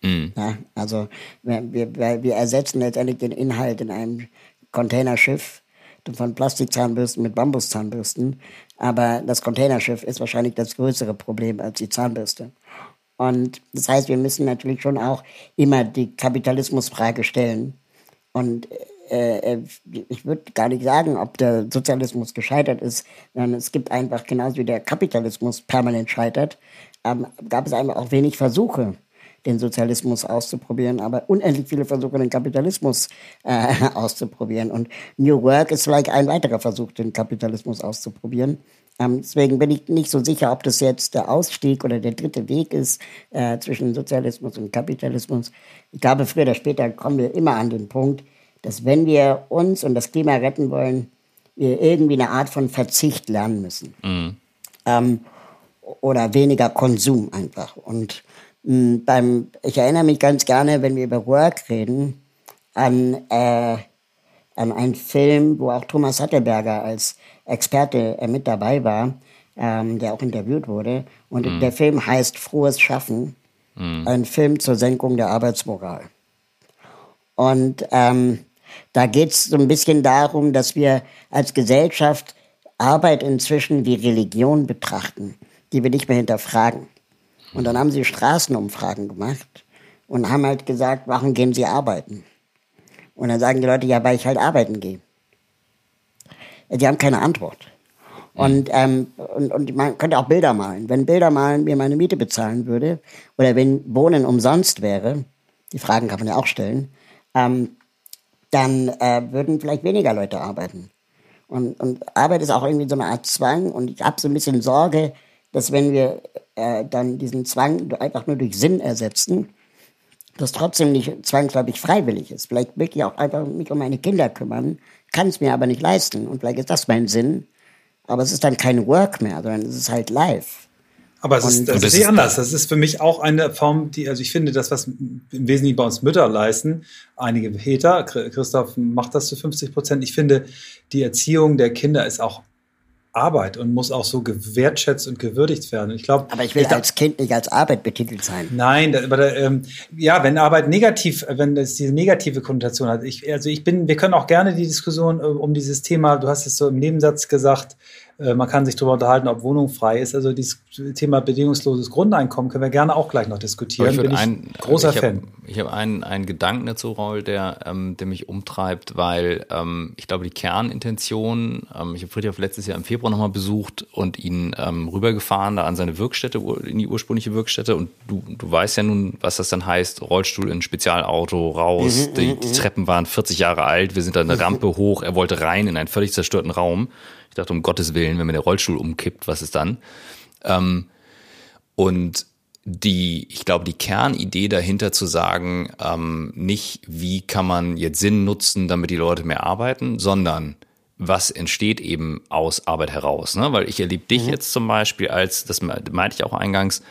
Mhm. Ja, also wir, wir, wir ersetzen letztendlich den Inhalt in einem Containerschiff von Plastikzahnbürsten mit Bambuszahnbürsten. Aber das Containerschiff ist wahrscheinlich das größere Problem als die Zahnbürste. Und das heißt, wir müssen natürlich schon auch immer die Kapitalismusfrage stellen. Und äh, äh ich würde gar nicht sagen, ob der Sozialismus gescheitert ist, sondern es gibt einfach, genauso wie der Kapitalismus permanent scheitert, ähm, gab es einfach auch wenig Versuche, den Sozialismus auszuprobieren, aber unendlich viele Versuche, den Kapitalismus äh, auszuprobieren. Und New Work ist vielleicht ein weiterer Versuch, den Kapitalismus auszuprobieren. Ähm, deswegen bin ich nicht so sicher, ob das jetzt der Ausstieg oder der dritte Weg ist äh, zwischen Sozialismus und Kapitalismus. Ich glaube, früher oder später kommen wir immer an den Punkt, dass wenn wir uns und das Klima retten wollen, wir irgendwie eine Art von Verzicht lernen müssen. Mhm. Ähm, oder weniger Konsum einfach. Und beim, ich erinnere mich ganz gerne, wenn wir über Work reden, an, äh, an einen Film, wo auch Thomas Sattelberger als Experte äh, mit dabei war, ähm, der auch interviewt wurde. Und mm. der Film heißt Frohes Schaffen, mm. ein Film zur Senkung der Arbeitsmoral. Und ähm, da geht es so ein bisschen darum, dass wir als Gesellschaft Arbeit inzwischen wie Religion betrachten, die wir nicht mehr hinterfragen. Und dann haben sie Straßenumfragen gemacht und haben halt gesagt, warum gehen sie arbeiten? Und dann sagen die Leute, ja, weil ich halt arbeiten gehe. Die haben keine Antwort. Und, ähm, und, und man könnte auch Bilder malen. Wenn Bilder malen mir meine Miete bezahlen würde oder wenn Wohnen umsonst wäre, die Fragen kann man ja auch stellen, ähm, dann äh, würden vielleicht weniger Leute arbeiten. Und, und Arbeit ist auch irgendwie so eine Art Zwang und ich habe so ein bisschen Sorge, dass wenn wir äh, dann diesen Zwang einfach nur durch Sinn ersetzen, das trotzdem nicht zwangsläufig freiwillig ist. Vielleicht möchte ich auch einfach mich um meine Kinder kümmern, kann es mir aber nicht leisten. Und vielleicht ist das mein Sinn. Aber es ist dann kein Work mehr, sondern es ist halt live. Aber es ist, das, das ist anders. Das ist für mich auch eine Form, die, also ich finde, das, was im Wesentlichen bei uns Mütter leisten, einige Väter, Christoph macht das zu 50 Prozent. Ich finde, die Erziehung der Kinder ist auch Arbeit und muss auch so gewertschätzt und gewürdigt werden. Ich glaube, aber ich will ich als Kind nicht als Arbeit betitelt sein. Nein, aber da, ähm, ja, wenn Arbeit negativ, wenn es diese negative Konnotation hat. Ich, also ich bin, wir können auch gerne die Diskussion äh, um dieses Thema. Du hast es so im Nebensatz gesagt. Äh, man kann sich darüber unterhalten, ob Wohnung frei ist. Also dieses Thema bedingungsloses Grundeinkommen können wir gerne auch gleich noch diskutieren. Ich Bin ich ein, großer ich hab, Fan. Ich habe einen, einen Gedanken dazu, Raul, der, ähm, der mich umtreibt, weil ähm, ich glaube, die Kernintention, ähm, ich habe Friedhof letztes Jahr im Februar nochmal besucht und ihn ähm, rübergefahren da an seine Wirkstätte, in die ursprüngliche Wirkstätte. Und du, du weißt ja nun, was das dann heißt, Rollstuhl in Spezialauto, raus, Mhm, die, die Treppen waren 40 Jahre alt, wir sind da eine Rampe hoch, er wollte rein in einen völlig zerstörten Raum. Ich dachte, um Gottes Willen, wenn mir der Rollstuhl umkippt, was ist dann? Ähm, und die, ich glaube, die Kernidee dahinter zu sagen, ähm, nicht, wie kann man jetzt Sinn nutzen, damit die Leute mehr arbeiten, sondern was entsteht eben aus Arbeit heraus. Ne? Weil ich erlebe dich jetzt zum Beispiel als, das meinte ich auch eingangs,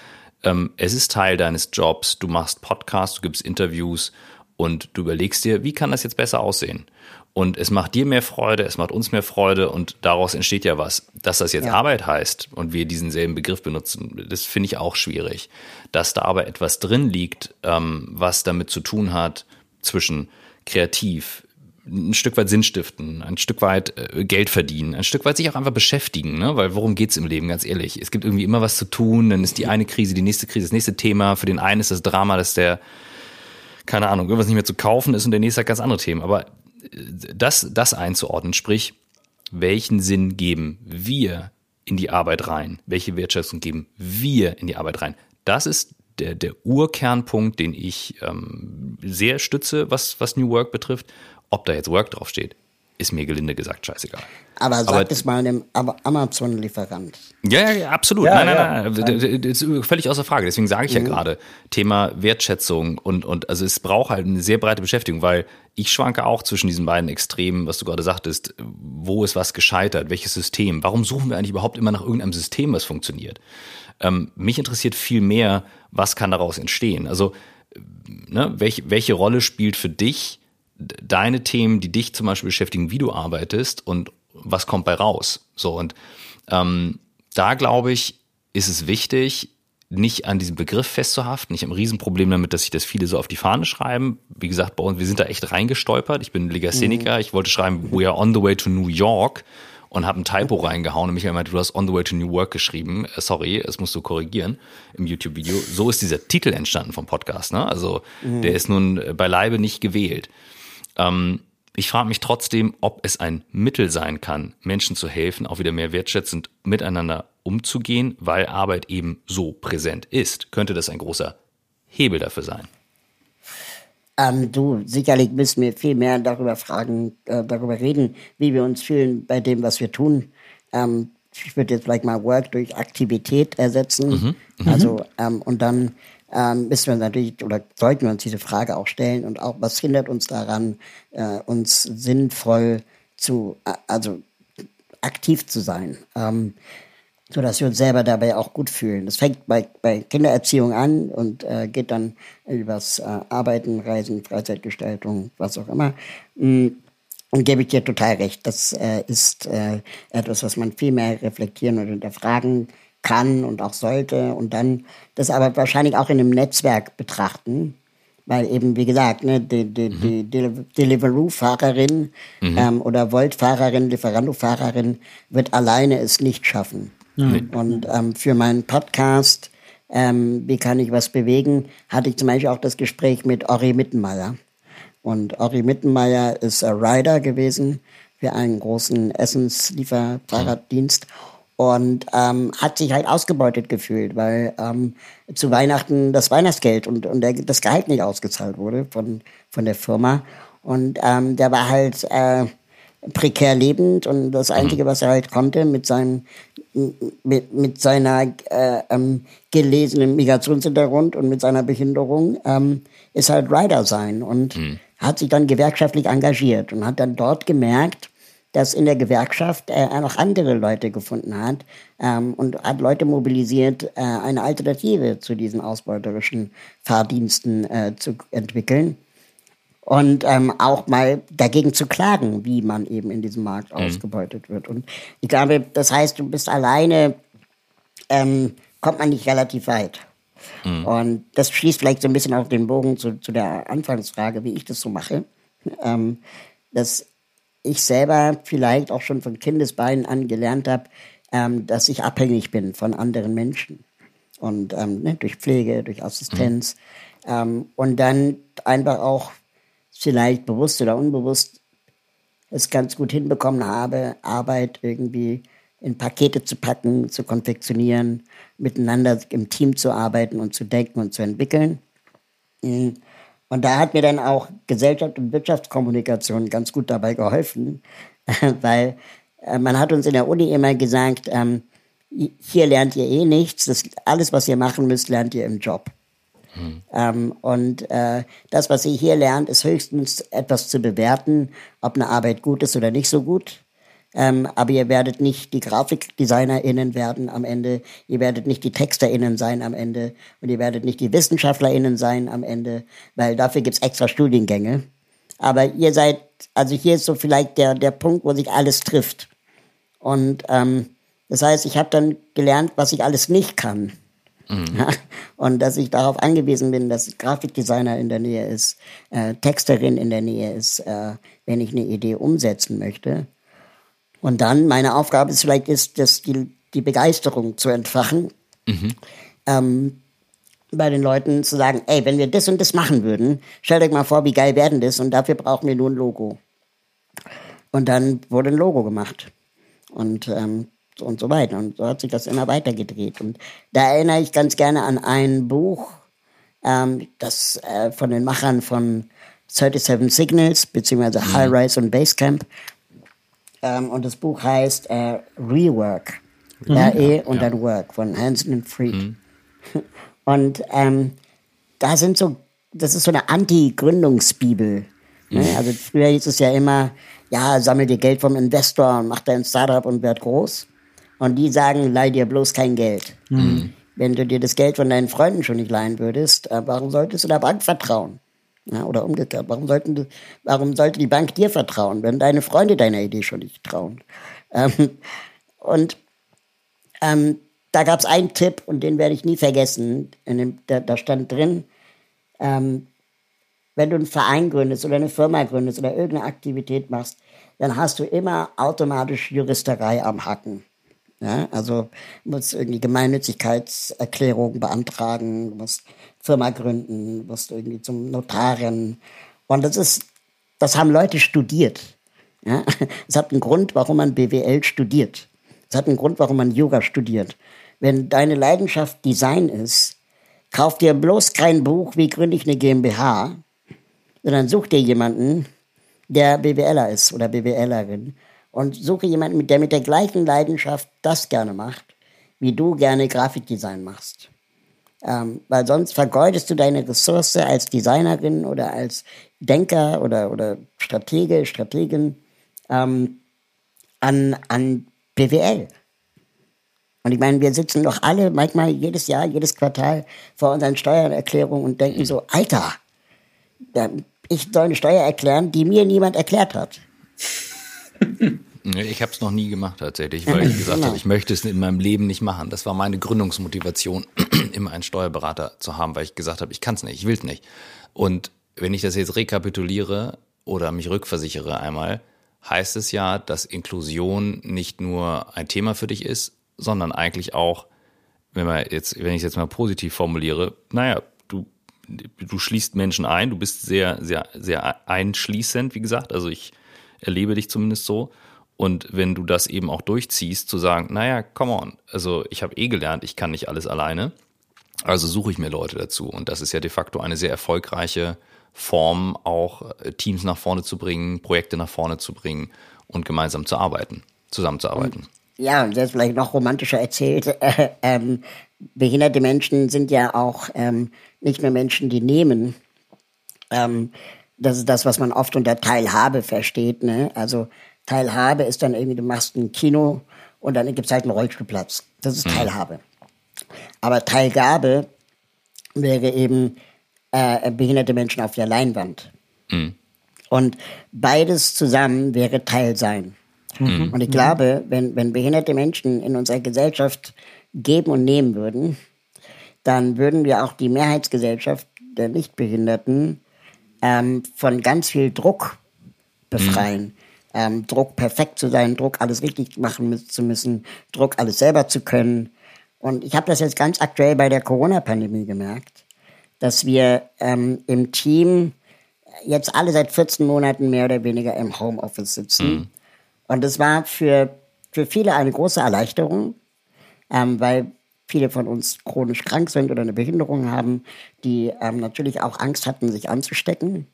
ähm, es ist Teil deines Jobs, du machst Podcasts, du gibst Interviews und du überlegst dir, wie kann das jetzt besser aussehen? Und es macht dir mehr Freude, es macht uns mehr Freude und daraus entsteht ja was. Dass das jetzt Ja. Arbeit heißt und wir diesen selben Begriff benutzen, das finde ich auch schwierig. Dass da aber etwas drin liegt, ähm, was damit zu tun hat zwischen kreativ, ein Stück weit Sinn stiften, ein Stück weit äh, Geld verdienen, ein Stück weit sich auch einfach beschäftigen, ne? weil worum geht's im Leben, ganz ehrlich? Es gibt irgendwie immer was zu tun, dann ist die eine Krise, die nächste Krise, das nächste Thema. Für den einen ist das Drama, dass der, keine Ahnung, irgendwas nicht mehr zu kaufen ist und der nächste hat ganz andere Themen. Aber das, das einzuordnen, sprich, welchen Sinn geben wir in die Arbeit rein? Welche Wertschätzung geben wir in die Arbeit rein? Das ist der, der Urkernpunkt, den ich ähm, sehr stütze, was, was New Work betrifft. Ob da jetzt Work draufsteht, ist mir gelinde gesagt scheißegal. Aber sag Aber- es mal einem Am- Amazon-Lieferant. Ja, ja, ja, absolut. Ja, nein, ja. nein, nein, d- d- Das ist völlig außer Frage. Deswegen sage ich ja gerade, Thema Wertschätzung und, und also es braucht halt eine sehr breite Beschäftigung, weil ich schwanke auch zwischen diesen beiden Extremen, was du gerade sagtest, wo ist was gescheitert, welches System, warum suchen wir eigentlich überhaupt immer nach irgendeinem System, was funktioniert? Ähm, mich interessiert viel mehr, was kann daraus entstehen? Also, ne, welche, welche Rolle spielt für dich deine Themen, die dich zum Beispiel beschäftigen, wie du arbeitest und was kommt bei raus? So und ähm, da glaube ich, ist es wichtig, nicht an diesem Begriff festzuhaften. Ich habe ein Riesenproblem damit, dass sich das viele so auf die Fahne schreiben. Wie gesagt, bei uns, wir sind da echt reingestolpert. Ich bin Legastheniker. Ich wollte schreiben, we are on the way to New York und habe ein Typo reingehauen und Michael meinte, du hast on the way to New Work geschrieben. Äh, Sorry, das musst du korrigieren im YouTube-Video. So ist dieser Titel entstanden vom Podcast. Ne? Also der ist nun äh, beileibe nicht gewählt. Ähm, ich frage mich trotzdem, ob es ein Mittel sein kann, Menschen zu helfen, auch wieder mehr wertschätzend miteinander umzugehen, weil Arbeit eben so präsent ist. Könnte das ein großer Hebel dafür sein? Ähm, du, sicherlich müssen wir viel mehr darüber fragen, äh, darüber reden, wie wir uns fühlen bei dem, was wir tun. Ähm, ich würde jetzt vielleicht mal Work durch Aktivität ersetzen. Also, ähm, und dann ähm, müssen wir natürlich oder sollten wir uns diese Frage auch stellen und auch, was hindert uns daran, äh, uns sinnvoll zu, äh, also aktiv zu sein. Ähm, so wir uns selber dabei auch gut fühlen. Das fängt bei, bei Kindererziehung an und äh, geht dann übers äh, Arbeiten, Reisen, Freizeitgestaltung, was auch immer. Mm, Und gebe ich dir total recht. Das äh, ist äh, etwas, was man viel mehr reflektieren und hinterfragen kann und auch sollte. Und dann das aber wahrscheinlich auch in einem Netzwerk betrachten. Weil eben, wie gesagt, ne, die, die, die Deli- Deliveroo-Fahrerin ähm, oder Volt-Fahrerin, Lieferando-Fahrerin wird alleine es nicht schaffen. Und ähm, für meinen Podcast, ähm, wie kann ich was bewegen, hatte ich zum Beispiel auch das Gespräch mit Ori Mittenmeier. Und Ori Mittenmeier ist Rider gewesen für einen großen Essenslieferfahrraddienst und ähm, hat sich halt ausgebeutet gefühlt, weil ähm, zu Weihnachten das Weihnachtsgeld und, und der, das Gehalt nicht ausgezahlt wurde von, von der Firma. Und ähm, der war halt äh, prekär lebend und das Einzige, was er halt konnte mit seinem mit, mit seiner äh, ähm, gelesenen Migrationshintergrund und mit seiner Behinderung ähm, ist halt Rider sein und hat sich dann gewerkschaftlich engagiert und hat dann dort gemerkt, dass in der Gewerkschaft äh, er noch andere Leute gefunden hat ähm, und hat Leute mobilisiert, äh, eine Alternative zu diesen ausbeuterischen Fahrdiensten äh, zu entwickeln und ähm, auch mal dagegen zu klagen, wie man eben in diesem Markt ausgebeutet wird. Und ich glaube, das heißt, du bist alleine, ähm, kommt man nicht relativ weit. Und das schließt vielleicht so ein bisschen auf den Bogen zu, zu der Anfangsfrage, wie ich das so mache. Ähm, dass ich selber vielleicht auch schon von Kindesbeinen an gelernt habe, ähm, dass ich abhängig bin von anderen Menschen. Und ähm, ne, durch Pflege, durch Assistenz. Mhm. Ähm, und dann einfach auch vielleicht bewusst oder unbewusst es ganz gut hinbekommen habe, Arbeit irgendwie in Pakete zu packen, zu konfektionieren, miteinander im Team zu arbeiten und zu denken und zu entwickeln. Mhm. Und da hat mir dann auch Gesellschaft und Wirtschaftskommunikation ganz gut dabei geholfen, weil äh, man hat uns in der Uni immer gesagt, ähm, hier lernt ihr eh nichts, das, alles, was ihr machen müsst, lernt ihr im Job. Hm. Ähm, und äh, das, was ihr hier lernt, ist höchstens etwas zu bewerten, ob eine Arbeit gut ist oder nicht so gut. Ähm, aber ihr werdet nicht die GrafikdesignerInnen werden am Ende, ihr werdet nicht die TexterInnen sein am Ende und ihr werdet nicht die WissenschaftlerInnen sein am Ende, weil dafür gibt's extra Studiengänge. Aber ihr seid, also hier ist so vielleicht der, der Punkt, wo sich alles trifft. Und ähm, das heißt, ich habe dann gelernt, was ich alles nicht kann. Mhm. Und dass ich darauf angewiesen bin, dass Grafikdesigner in der Nähe ist, äh, Texterin in der Nähe ist, äh, wenn ich eine Idee umsetzen möchte. Und dann meine Aufgabe ist vielleicht ist, dass die, die Begeisterung zu entfachen. Mhm. Ähm, bei den Leuten zu sagen, ey, wenn wir das und das machen würden, stellt euch mal vor, wie geil werden das und dafür brauchen wir nur ein Logo. Und dann wurde ein Logo gemacht. Und, ähm, und so weiter. Und so hat sich das immer weiter gedreht. Und da erinnere ich ganz gerne an ein Buch, ähm, das äh, von den Machern von 37 Signals, beziehungsweise mhm. High Rise und Basecamp ähm, und das Buch heißt äh, Rework. Mhm. R-E und ja. dann Work von Hansen und Fried. Mhm. Und ähm, da sind so, das ist so eine Anti-Gründungsbibel. Ne? Mhm. Also früher hieß es ja immer, ja, sammel dir Geld vom Investor und mach dein Startup und werd groß. Und die sagen, leih dir bloß kein Geld. Mhm. Wenn du dir das Geld von deinen Freunden schon nicht leihen würdest, äh, warum solltest du der Bank vertrauen? Ja, oder umgekehrt. Warum, sollten, warum sollte die Bank dir vertrauen, wenn deine Freunde deiner Idee schon nicht trauen? Ähm, und ähm, da gab es einen Tipp und den werde ich nie vergessen. Dem, da, da, stand drin, ähm, wenn du einen Verein gründest oder eine Firma gründest oder irgendeine Aktivität machst, dann hast du immer automatisch Juristerei am Hacken. Ja, also du musst irgendwie Gemeinnützigkeitserklärungen beantragen, du musst Firma gründen, du musst irgendwie zum Notarin. Und das ist, das haben Leute studiert. Ja, es hat einen Grund, warum man BWL studiert. Es hat einen Grund, warum man Yoga studiert. Wenn deine Leidenschaft Design ist, kauf dir bloß kein Buch, wie gründe ich eine GmbH, sondern such dir jemanden, der BWLer ist oder BWLerin und suche jemanden, der mit der gleichen Leidenschaft das gerne macht, wie du gerne Grafikdesign machst. Ähm, weil sonst vergeudest du deine Ressource als Designerin oder als Denker oder, oder Stratege, Strategin ähm, an, an BWL. Und ich meine, wir sitzen doch alle manchmal jedes Jahr, jedes Quartal vor unseren Steuererklärungen und denken so, Alter, ich soll eine Steuer erklären, die mir niemand erklärt hat. Ich habe es noch nie gemacht tatsächlich, weil ich gesagt habe, ich möchte es in meinem Leben nicht machen. Das war meine Gründungsmotivation, immer einen Steuerberater zu haben, weil ich gesagt habe, ich kann es nicht, ich will es nicht. Und wenn ich das jetzt rekapituliere oder mich rückversichere einmal, heißt es ja, dass Inklusion nicht nur ein Thema für dich ist, sondern eigentlich auch, wenn man jetzt, wenn ich es jetzt mal positiv formuliere, naja, du, du schließt Menschen ein, du bist sehr, sehr, sehr einschließend, wie gesagt. Also ich erlebe dich zumindest so. Und wenn du das eben auch durchziehst, zu sagen, naja, come on, also ich habe eh gelernt, ich kann nicht alles alleine, also suche ich mir Leute dazu. Und das ist ja de facto eine sehr erfolgreiche Form, auch äh, Teams nach vorne zu bringen, Projekte nach vorne zu bringen und gemeinsam zu arbeiten, zusammenzuarbeiten. Ja, und jetzt vielleicht noch romantischer erzählt, äh, ähm, behinderte Menschen sind ja auch ähm, nicht nur Menschen, die nehmen. Ähm, das ist das, was man oft unter Teilhabe versteht. Ne? Also Teilhabe ist dann irgendwie, du machst ein Kino und dann gibt es halt einen Rollstuhlplatz. Das ist mhm. Teilhabe. Aber Teilgabe wäre eben äh, behinderte Menschen auf der Leinwand. Mhm. Und beides zusammen wäre Teilsein. Mhm. Und ich glaube, wenn, wenn behinderte Menschen in unserer Gesellschaft geben und nehmen würden, dann würden wir auch die Mehrheitsgesellschaft der Nichtbehinderten ähm, von ganz viel Druck befreien. Mhm. ähm, Druck, perfekt zu sein, Druck, alles richtig machen zu müssen, Druck, alles selber zu können. Und ich habe das jetzt ganz aktuell bei der Corona-Pandemie gemerkt, dass wir ähm, im Team jetzt alle seit 14 Monaten mehr oder weniger im Homeoffice sitzen. Mhm. Und das war für, für viele eine große Erleichterung, ähm, weil viele von uns chronisch krank sind oder eine Behinderung haben, die ähm, natürlich auch Angst hatten, sich anzustecken.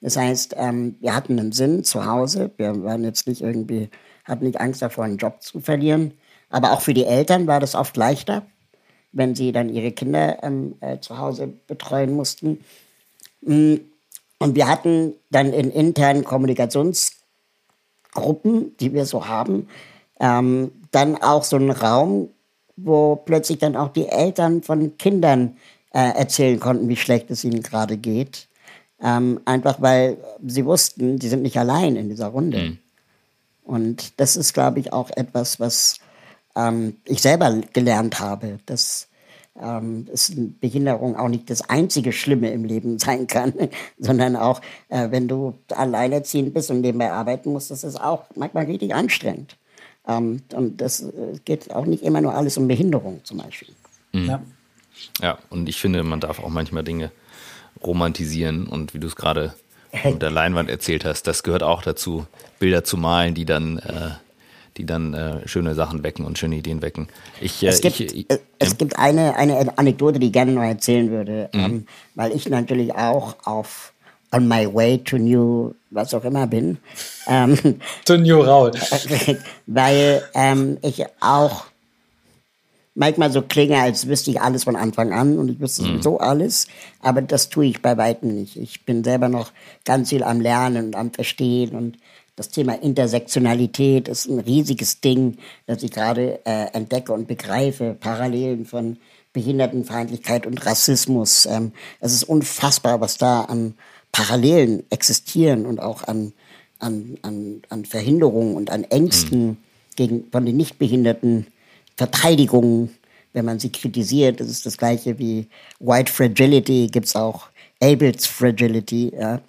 Das heißt, ähm, wir hatten einen Sinn zu Hause. Wir waren jetzt nicht irgendwie, hatten nicht Angst davor, einen Job zu verlieren. Aber auch für die Eltern war das oft leichter, wenn sie dann ihre Kinder ähm, äh, zu Hause betreuen mussten. Mm, und wir hatten dann in internen Kommunikationsgruppen, die wir so haben, ähm, dann auch so einen Raum, wo plötzlich dann auch die Eltern von Kindern äh, erzählen konnten, wie schlecht es ihnen gerade geht. Ähm, einfach weil sie wussten, sie sind nicht allein in dieser Runde. Mhm. Und das ist, glaube ich, auch etwas, was ähm, ich selber gelernt habe, dass ähm, dass Behinderung auch nicht das einzige Schlimme im Leben sein kann, sondern auch, äh, wenn du alleinerziehend bist und nebenbei arbeiten musst, das ist auch manchmal richtig anstrengend. Ähm, und das äh, geht auch nicht immer nur alles um Behinderung zum Beispiel. Mhm. Ja. ja, und ich finde, man darf auch manchmal Dinge romantisieren und wie du es gerade mit der Leinwand erzählt hast, das gehört auch dazu, Bilder zu malen, die dann, äh, die dann äh, schöne Sachen wecken und schöne Ideen wecken. Ich, äh, es gibt, ich, äh, es gibt eine, eine Anekdote, die ich gerne noch erzählen würde, mhm. ähm, weil ich natürlich auch auf on my way to new, was auch immer bin. Ähm, to new Raul. weil ähm, ich auch manchmal so klinge, als wüsste ich alles von Anfang an und ich wüsste mhm. so alles, aber das tue ich bei weitem nicht. Ich bin selber noch ganz viel am Lernen und am Verstehen und das Thema Intersektionalität ist ein riesiges Ding, das ich gerade äh, entdecke und begreife. Parallelen von Behindertenfeindlichkeit und Rassismus. Ähm, es ist unfassbar, was da an Parallelen existieren und auch an, an, an, an Verhinderungen und an Ängsten mhm. gegen, von den Nichtbehinderten Verteidigung, wenn man sie kritisiert. Das ist das gleiche wie White Fragility, gibt es auch Abel's Fragility. Ja.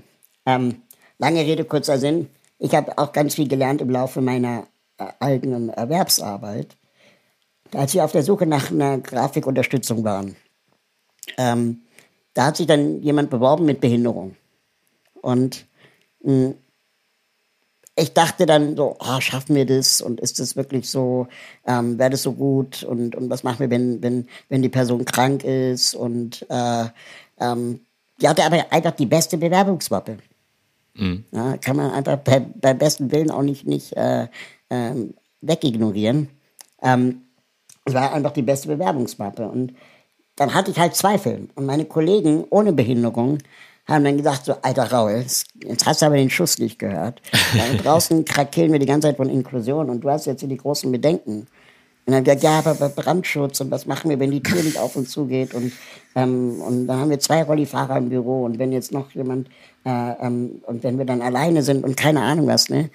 Ähm, lange Rede, kurzer Sinn. Ich habe auch ganz viel gelernt im Laufe meiner äh, eigenen Erwerbsarbeit, als wir auf der Suche nach einer Grafikunterstützung waren. Ähm, da hat sich dann jemand beworben mit Behinderung. Und mh, hm, ich dachte dann so, oh, schaffen wir das und ist das wirklich so, ähm, wäre das so gut und, und was machen wir, wenn, wenn, wenn die Person krank ist und äh, ähm, die hatte aber einfach die beste Bewerbungsmappe. Mhm. Ja, kann man einfach bei, beim besten Willen auch nicht, nicht äh, äh, wegignorieren. Ähm, es war einfach die beste Bewerbungsmappe und dann hatte ich halt Zweifel und meine Kollegen ohne Behinderung haben dann gesagt, so, alter Raul, jetzt hast du aber den Schuss nicht gehört. Da draußen krakeln wir die ganze Zeit von Inklusion und du hast jetzt hier die großen Bedenken. Und dann haben wir gesagt, ja, aber Brandschutz und was machen wir, wenn die Tür nicht auf und zu geht? Und, ähm, und dann haben wir zwei Rollifahrer im Büro und wenn jetzt noch jemand, äh, ähm, und wenn wir dann alleine sind und keine Ahnung was, ne?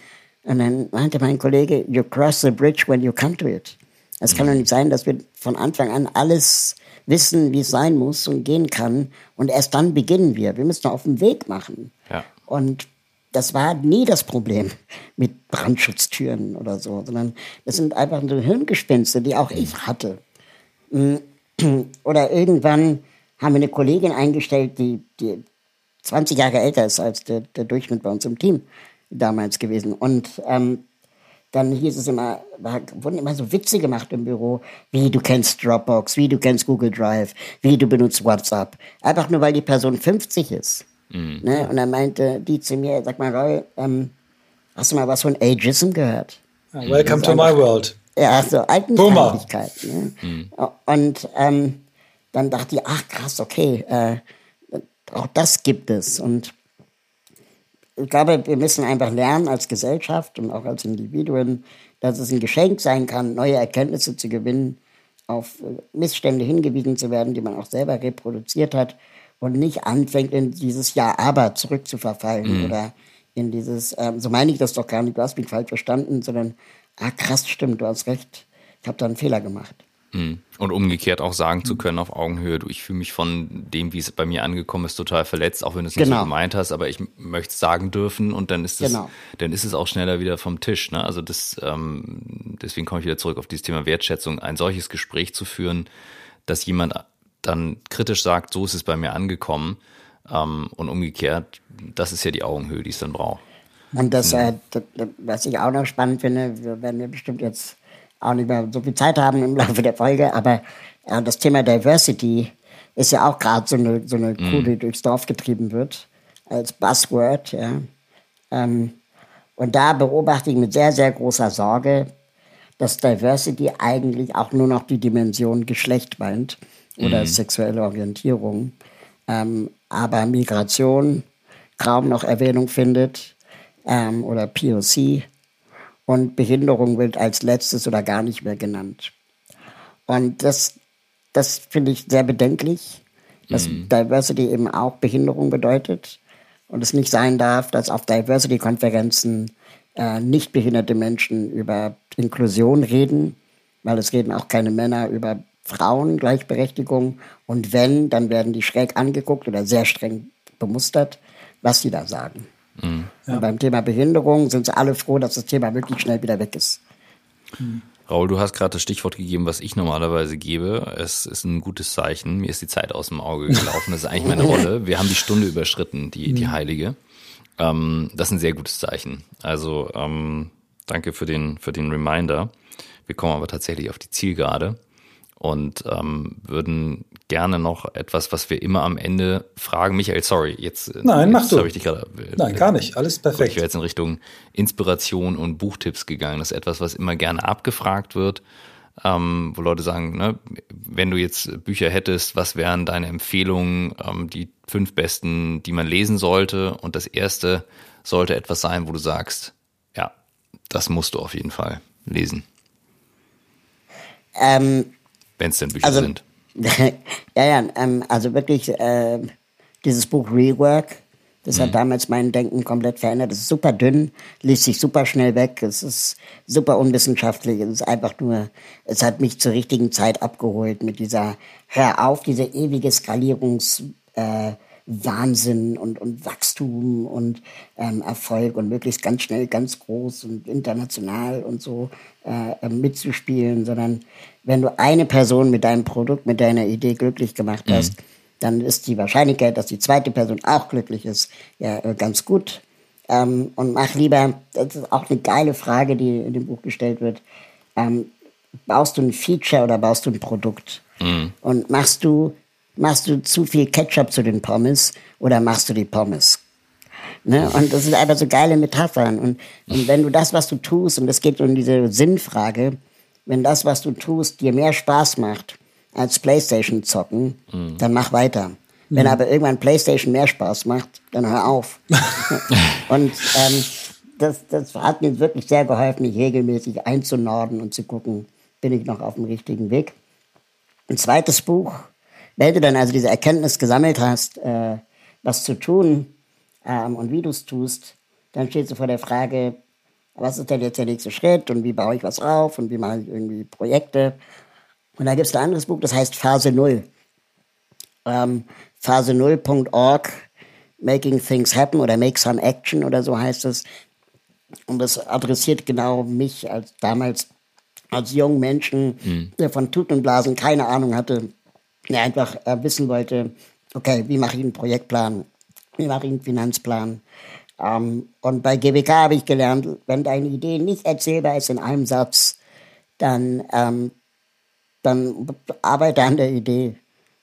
Und dann meinte mein Kollege, you cross the bridge when you come to it. Es kann doch nicht sein, dass wir von Anfang an alles wissen, wie es sein muss und gehen kann. Und erst dann beginnen wir. Wir müssen auf den Weg machen. Ja. Und das war nie das Problem mit Brandschutztüren oder so, sondern das sind einfach so Hirngespinste, die auch ich hatte. Mm, oder irgendwann haben wir eine Kollegin eingestellt, die, die 20 Jahre älter ist als der, der Durchschnitt bei uns im Team damals gewesen. Und ähm, dann hieß es immer, war, wurden immer so Witze gemacht im Büro, wie du kennst Dropbox, wie du kennst Google Drive, wie du benutzt WhatsApp. Einfach nur, weil die Person 50 ist. Mhm. Ne? Und dann meinte die zu mir, sag mal, Roy, ähm, hast du mal was von Ageism gehört? Ah, welcome to my world. Ja, so Altenfeindlichkeit. Ne? Mhm. Und ähm, dann dachte ich, ach krass, okay, äh, auch das gibt es. Und ich glaube, wir müssen einfach lernen als Gesellschaft und auch als Individuen, dass es ein Geschenk sein kann, neue Erkenntnisse zu gewinnen, auf äh, Missstände hingewiesen zu werden, die man auch selber reproduziert hat und nicht anfängt, in dieses Ja-Aber zurückzuverfallen mhm. oder in dieses, ähm, so meine ich das doch gar nicht, du hast mich falsch verstanden, sondern, ah krass, stimmt, du hast recht, ich habe da einen Fehler gemacht. Mhm. Und umgekehrt auch sagen zu können auf Augenhöhe, du, ich fühle mich von dem, wie es bei mir angekommen ist, total verletzt, auch wenn du es nicht genau. so gemeint hast, aber ich möchte es sagen dürfen und dann ist es, genau. dann ist es auch schneller wieder vom Tisch. Ne? Also das, ähm, deswegen komme ich wieder zurück auf dieses Thema Wertschätzung, ein solches Gespräch zu führen, dass jemand dann kritisch sagt, so ist es bei mir angekommen ähm, und umgekehrt, das ist ja die Augenhöhe, die es dann braucht. Und das, mhm. äh, was ich auch noch spannend finde, wir werden wir bestimmt jetzt auch nicht mehr so viel Zeit haben im Laufe der Folge, aber äh, das Thema Diversity ist ja auch gerade so eine, so eine Kuh, die durchs Dorf getrieben wird, als Buzzword. Ja. Ähm, und da beobachte ich mit sehr, sehr großer Sorge, dass Diversity eigentlich auch nur noch die Dimension Geschlecht meint oder mhm. sexuelle Orientierung, ähm, aber Migration kaum noch Erwähnung findet ähm, oder POC und Behinderung wird als letztes oder gar nicht mehr genannt. Und das, das finde ich sehr bedenklich, dass mhm. Diversity eben auch Behinderung bedeutet und es nicht sein darf, dass auf Diversity-Konferenzen äh, nicht behinderte Menschen über Inklusion reden, weil es reden auch keine Männer über Frauen, Gleichberechtigung. Und wenn, dann werden die schräg angeguckt oder sehr streng bemustert, was sie da sagen. Mhm. Ja. beim Thema Behinderung sind sie alle froh, dass das Thema möglichst schnell wieder weg ist. Mhm. Raul, du hast gerade das Stichwort gegeben, was ich normalerweise gebe. Es ist ein gutes Zeichen. Mir ist die Zeit aus dem Auge gelaufen. Das ist eigentlich meine Rolle. Wir haben die Stunde überschritten, die, die mhm. heilige. Ähm, das ist ein sehr gutes Zeichen. Also ähm, danke für den, für den Reminder. Wir kommen aber tatsächlich auf die Zielgerade und ähm, würden gerne noch etwas, was wir immer am Ende fragen. Michael, sorry, jetzt, äh, Nein, jetzt habe ich dich gerade. Äh, Nein, gar nicht. Alles perfekt. Ich wäre jetzt in Richtung Inspiration und Buchtipps gegangen. Das ist etwas, was immer gerne abgefragt wird, ähm, wo Leute sagen, ne, wenn du jetzt Bücher hättest, was wären deine Empfehlungen, ähm, die fünf besten, die man lesen sollte? Und das erste sollte etwas sein, wo du sagst, ja, das musst du auf jeden Fall lesen. Ähm, wenn es denn Bücher also, sind. ja, ja, ähm, also wirklich äh, dieses Buch Rework, das mhm. hat damals mein Denken komplett verändert. Es ist super dünn, liest sich super schnell weg, es ist super unwissenschaftlich, es ist einfach nur, es hat mich zur richtigen Zeit abgeholt mit dieser, hör auf, diese ewige Skalierungs- äh, Wahnsinn und, und Wachstum und ähm, Erfolg und möglichst ganz schnell, ganz groß und international und so äh, äh, mitzuspielen, sondern wenn du eine Person mit deinem Produkt, mit deiner Idee glücklich gemacht mhm. hast, dann ist die Wahrscheinlichkeit, dass die zweite Person auch glücklich ist, ja äh, ganz gut. Ähm, und mach lieber, das ist auch eine geile Frage, die in dem Buch gestellt wird, ähm, baust du ein Feature oder baust du ein Produkt? Mhm. Und machst du machst du zu viel Ketchup zu den Pommes oder machst du die Pommes? Ne? Und das sind einfach so geile Metaphern. Und, und wenn du das, was du tust, und es geht um diese Sinnfrage, wenn das, was du tust, dir mehr Spaß macht als Playstation zocken, mhm. dann mach weiter. Wenn mhm. aber irgendwann Playstation mehr Spaß macht, dann hör auf. und ähm, das, das hat mir wirklich sehr geholfen, mich regelmäßig einzunorden und zu gucken, bin ich noch auf dem richtigen Weg. Ein zweites Buch, wenn du dann also diese Erkenntnis gesammelt hast, äh, was zu tun ähm, und wie du es tust, dann stehst du vor der Frage, was ist denn jetzt der nächste Schritt und wie baue ich was auf und wie mache ich irgendwie Projekte. Und da gibt es ein anderes Buch, das heißt Phase Null. Ähm, Phase0.org, Making Things Happen oder Make Some Action oder so heißt es. Und das adressiert genau mich als damals als jungen Menschen, mhm. der von Tuten und Blasen keine Ahnung hatte, der einfach äh, wissen wollte, okay, wie mache ich einen Projektplan, wie mache ich einen Finanzplan. Ähm, und bei GWK habe ich gelernt, wenn deine Idee nicht erzählbar ist in einem Satz, dann, ähm, dann arbeite an der Idee.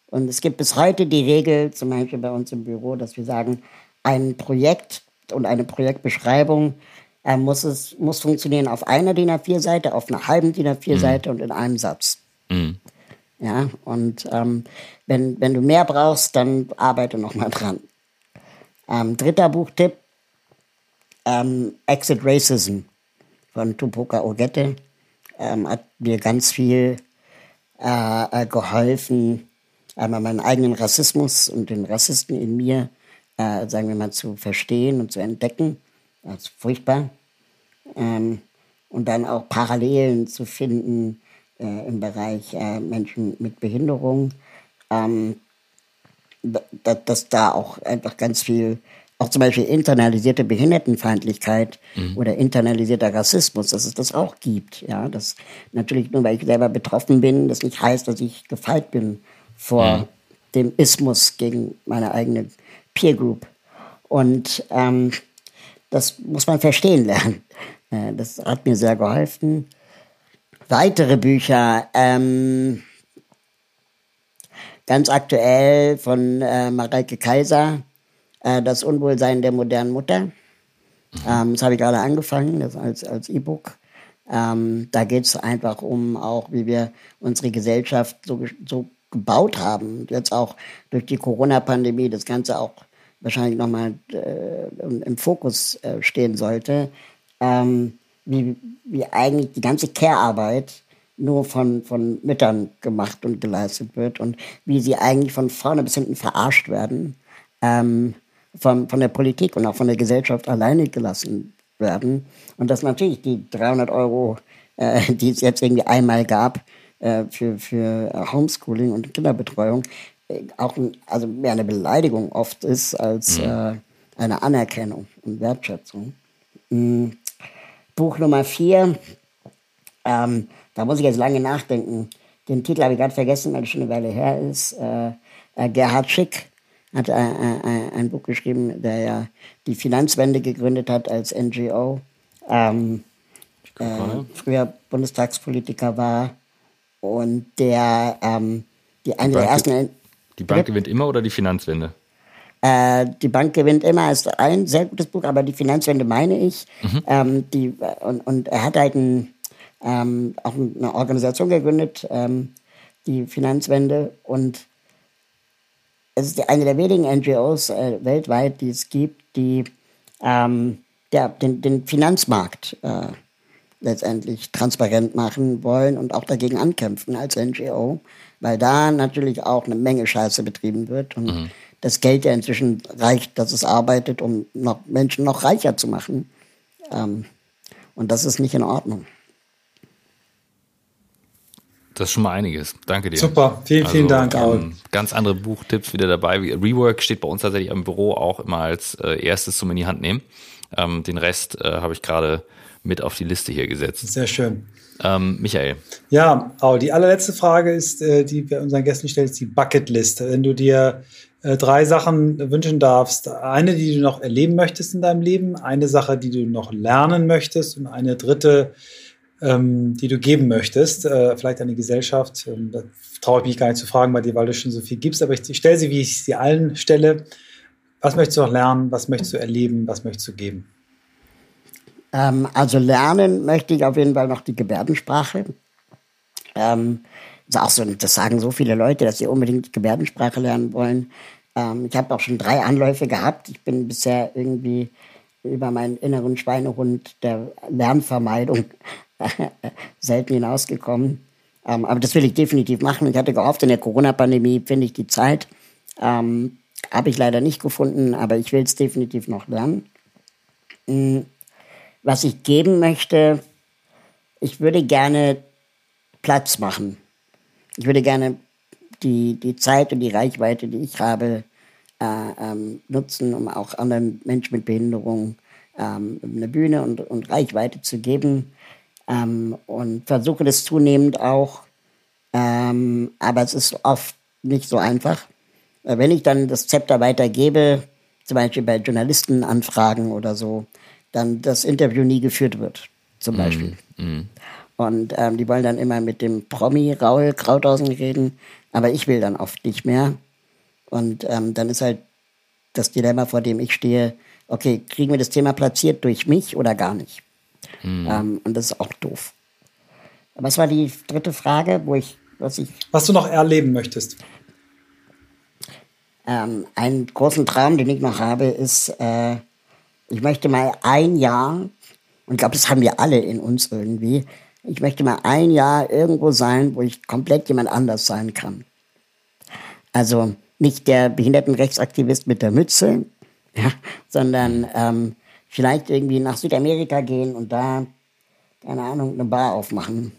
Und es gibt bis heute die Regel, zum Beispiel bei uns im Büro, dass wir sagen, ein Projekt und eine Projektbeschreibung äh, muss, es, muss funktionieren auf einer DIN A4-Seite, auf einer halben DIN A4-Seite mhm. und in einem Satz. Mhm. Ja, und ähm, wenn, wenn du mehr brauchst, dann arbeite noch mal dran. Ähm, dritter Buchtipp, ähm, Exit Racism von Tupoka Ogette ähm, hat mir ganz viel äh, äh, geholfen, einmal meinen eigenen Rassismus und den Rassisten in mir, äh, sagen wir mal, zu verstehen und zu entdecken. Das ist furchtbar. Ähm, und dann auch Parallelen zu finden äh, im Bereich äh, Menschen mit Behinderung, ähm, dass da auch einfach ganz viel, auch zum Beispiel internalisierte Behindertenfeindlichkeit mhm. oder internalisierter Rassismus, dass es das auch gibt. Ja, dass natürlich nur, weil ich selber betroffen bin, das nicht heißt, dass ich gefeit bin vor mhm. dem Ismus gegen meine eigene Peer Group. Und ähm, das muss man verstehen lernen. Äh, das hat mir sehr geholfen. Weitere Bücher, ähm, ganz aktuell von äh, Mareike Kaiser, äh, Das Unwohlsein der modernen Mutter. Mhm. Ähm, das habe ich gerade angefangen, das als, als E-Book. Ähm, da geht es einfach um auch, wie wir unsere Gesellschaft so, so gebaut haben. Jetzt auch durch die Corona-Pandemie das Ganze auch wahrscheinlich nochmal äh, im Fokus äh, stehen sollte. Ähm, wie, wie eigentlich die ganze Care-Arbeit nur von, von Müttern gemacht und geleistet wird und wie sie eigentlich von vorne bis hinten verarscht werden, ähm, von, von der Politik und auch von der Gesellschaft alleine gelassen werden. Und dass natürlich die 300 Euro, äh, die es jetzt irgendwie einmal gab, äh, für, für Homeschooling und Kinderbetreuung, äh, auch ein, also mehr eine Beleidigung oft ist als mhm. äh, eine Anerkennung und Wertschätzung. Mhm. Buch Nummer vier, ähm, da muss ich jetzt lange nachdenken. Den Titel habe ich gerade vergessen, weil es schon eine Weile her ist. Äh, äh, Gerhard Schick hat äh, äh, ein Buch geschrieben, der ja die Finanzwende gegründet hat als NGO. Ähm, äh, früher Bundestagspolitiker war und der ähm, die eine der ersten. Die Bank gewinnt immer oder die Finanzwende? Äh, die Bank gewinnt immer ist ein sehr gutes Buch, aber die Finanzwende meine ich. Mhm. Ähm, die, und, und er hat halt ein, ähm, auch eine Organisation gegründet, ähm, die Finanzwende. Und es ist eine der wenigen NGOs äh, weltweit, die es gibt, die ähm, der, den, den Finanzmarkt äh, letztendlich transparent machen wollen und auch dagegen ankämpfen als NGO, weil da natürlich auch eine Menge Scheiße betrieben wird und mhm. Das Geld ja inzwischen reicht, dass es arbeitet, um noch Menschen noch reicher zu machen. Ähm, und das ist nicht in Ordnung. Das ist schon mal einiges. Danke dir. Super, vielen, vielen also, Dank. Ähm, ganz andere Buchtipps wieder dabei. Rework steht bei uns tatsächlich im Büro auch immer als äh, erstes zum in die Hand nehmen. Ähm, den Rest äh, habe ich gerade mit auf die Liste hier gesetzt. Sehr schön. Ähm, Michael. Ja, oh, die allerletzte Frage ist, äh, die wir unseren Gästen stellen, ist die Bucketlist. Wenn du dir äh, drei Sachen wünschen darfst, eine, die du noch erleben möchtest in deinem Leben, eine Sache, die du noch lernen möchtest und eine dritte, ähm, die du geben möchtest, äh, vielleicht an die Gesellschaft. Ähm, da traue ich mich gar nicht zu fragen bei dir, weil du schon so viel gibst, aber ich, ich stelle sie, wie ich sie allen stelle. Was möchtest du noch lernen? Was möchtest du erleben? Was möchtest du geben? Ähm, also lernen möchte ich auf jeden Fall noch die Gebärdensprache. Ähm, das, so, das sagen so viele Leute, dass sie unbedingt Gebärdensprache lernen wollen. Ähm, ich habe auch schon drei Anläufe gehabt. Ich bin bisher irgendwie über meinen inneren Schweinehund der Lernvermeidung selten hinausgekommen. Ähm, aber das will ich definitiv machen. Ich hatte gehofft, in der Corona-Pandemie finde ich die Zeit. Ähm, Habe ich leider nicht gefunden, aber ich will es definitiv noch lernen. Mhm. Was ich geben möchte, ich würde gerne Platz machen. Ich würde gerne die, die Zeit und die Reichweite, die ich habe, äh, ähm, nutzen, um auch anderen Menschen mit Behinderung ähm, eine Bühne und, und Reichweite zu geben ähm, und versuche das zunehmend auch. Ähm, aber es ist oft nicht so einfach. Äh, wenn ich dann das Zepter weitergebe, zum Beispiel bei Journalistenanfragen oder so, dann das Interview nie geführt wird, zum mhm, Beispiel. Mm, Und ähm, die wollen dann immer mit dem Promi Raul Krauthausen reden, aber ich will dann oft nicht mehr. Und ähm, dann ist halt das Dilemma, vor dem ich stehe, okay, kriegen wir das Thema platziert durch mich oder gar nicht? Mm. Ähm, und das ist auch doof. Was war die dritte Frage, wo ich, was ich. Was du noch erleben möchtest? Ähm, einen großen Traum, den ich noch habe, ist, äh, ich möchte mal ein Jahr, und ich glaube, das haben wir alle in uns irgendwie, ich möchte mal ein Jahr irgendwo sein, wo ich komplett jemand anders sein kann. Also nicht der Behindertenrechtsaktivist mit der Mütze, ja, sondern ähm, vielleicht irgendwie nach Südamerika gehen und da, keine Ahnung, eine Bar aufmachen.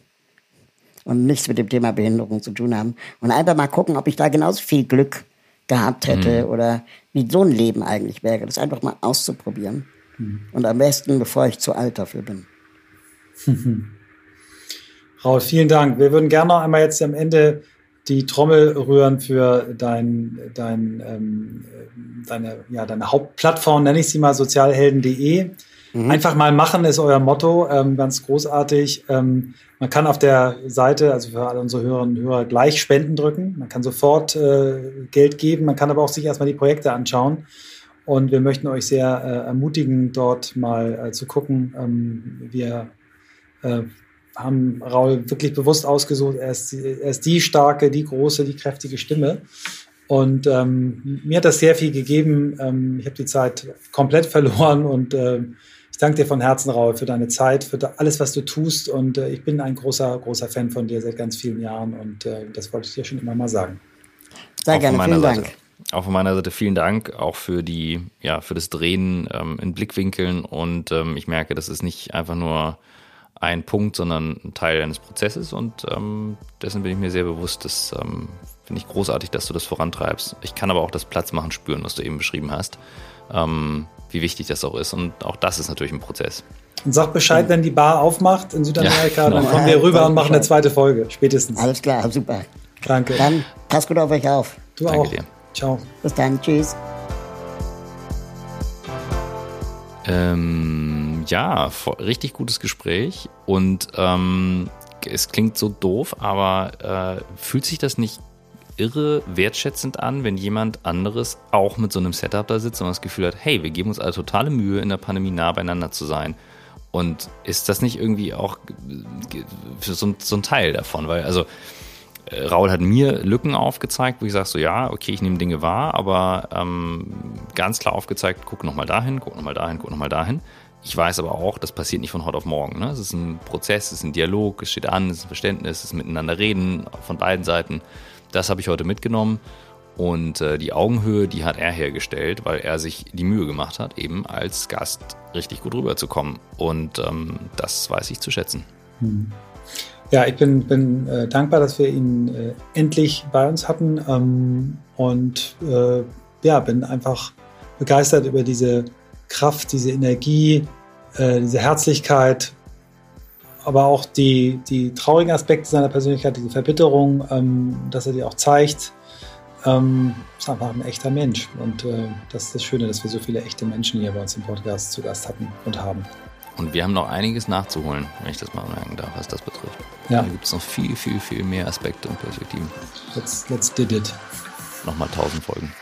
und nichts mit dem Thema Behinderung zu tun haben. Und einfach mal gucken, ob ich da genauso viel Glück gehabt hätte mhm. oder wie so ein Leben eigentlich wäre. Das einfach mal auszuprobieren. Mhm. Und am besten, bevor ich zu alt dafür bin. Raul, vielen Dank. Wir würden gerne noch einmal jetzt am Ende die Trommel rühren für dein, dein, ähm, deine, ja, deine Hauptplattform, nenne ich sie mal, sozialhelden.de. Mhm. Einfach mal machen ist euer Motto, ähm, ganz großartig. Ähm, man kann auf der Seite, also für alle unsere Hörerinnen und Hörer, gleich Spenden drücken. Man kann sofort äh, Geld geben, man kann aber auch sich erstmal die Projekte anschauen. Und wir möchten euch sehr äh, ermutigen, dort mal äh, zu gucken. Ähm, wir haben Raul wirklich bewusst ausgesucht. Er ist, er ist die starke, die große, die kräftige Stimme. Und ähm, mir hat das sehr viel gegeben. Ähm, ich habe die Zeit komplett verloren und äh, ich danke dir von Herzen, Raul, für deine Zeit, für alles, was du tust. Und äh, ich bin ein großer, großer Fan von dir seit ganz vielen Jahren und äh, das wollte ich dir schon immer mal sagen. Sehr gerne, vielen Seite. Dank. Auch von meiner Seite vielen Dank, auch für die, ja, für das Drehen ähm, in Blickwinkeln. Und ähm, ich merke, das ist nicht einfach nur ein Punkt, sondern ein Teil eines Prozesses und ähm, dessen bin ich mir sehr bewusst. Das ähm, finde ich großartig, dass du das vorantreibst. Ich kann aber auch das Platzmachen spüren, was du eben beschrieben hast, ähm, wie wichtig das auch ist und auch das ist natürlich ein Prozess. Und sag Bescheid, wenn die Bar aufmacht in Südamerika, ja, genau. dann kommen wir rüber ja, und machen eine zweite Folge, spätestens. Alles klar, super. Danke. Dann pass gut auf euch auf. Du Danke auch. Dir. Ciao. Bis dann, tschüss. Ähm ja, richtig gutes Gespräch und ähm, es klingt so doof, aber äh, fühlt sich das nicht irre wertschätzend an, wenn jemand anderes auch mit so einem Setup da sitzt und das Gefühl hat, hey, wir geben uns alle totale Mühe, in der Pandemie nah beieinander zu sein. Und ist das nicht irgendwie auch so, so ein Teil davon? Weil, also, äh, Raul hat mir Lücken aufgezeigt, wo ich sage so, ja, okay, ich nehme Dinge wahr, aber ähm, ganz klar aufgezeigt, guck nochmal dahin, guck nochmal dahin, guck nochmal dahin. Ich weiß aber auch, das passiert nicht von heute auf morgen. Ne? Es ist ein Prozess, es ist ein Dialog, es steht an, es ist ein Verständnis, es ist miteinander reden von beiden Seiten. Das habe ich heute mitgenommen. Und äh, die Augenhöhe, die hat er hergestellt, weil er sich die Mühe gemacht hat, eben als Gast richtig gut rüberzukommen. Und ähm, das weiß ich zu schätzen. Hm. Ja, ich bin, bin äh, dankbar, dass wir ihn äh, endlich bei uns hatten ähm, und äh, ja, bin einfach begeistert über diese Kraft, diese Energie, äh, diese Herzlichkeit, aber auch die, die traurigen Aspekte seiner Persönlichkeit, diese Verbitterung, ähm, dass er die auch zeigt. Ähm, ist einfach ein echter Mensch. Und äh, das ist das Schöne, dass wir so viele echte Menschen hier bei uns im Podcast zu Gast hatten und haben. Und wir haben noch einiges nachzuholen, wenn ich das mal sagen darf, was das betrifft. Ja. Da gibt es noch viel, viel, viel mehr Aspekte und Perspektiven. Let's, let's did it. Nochmal tausend Folgen.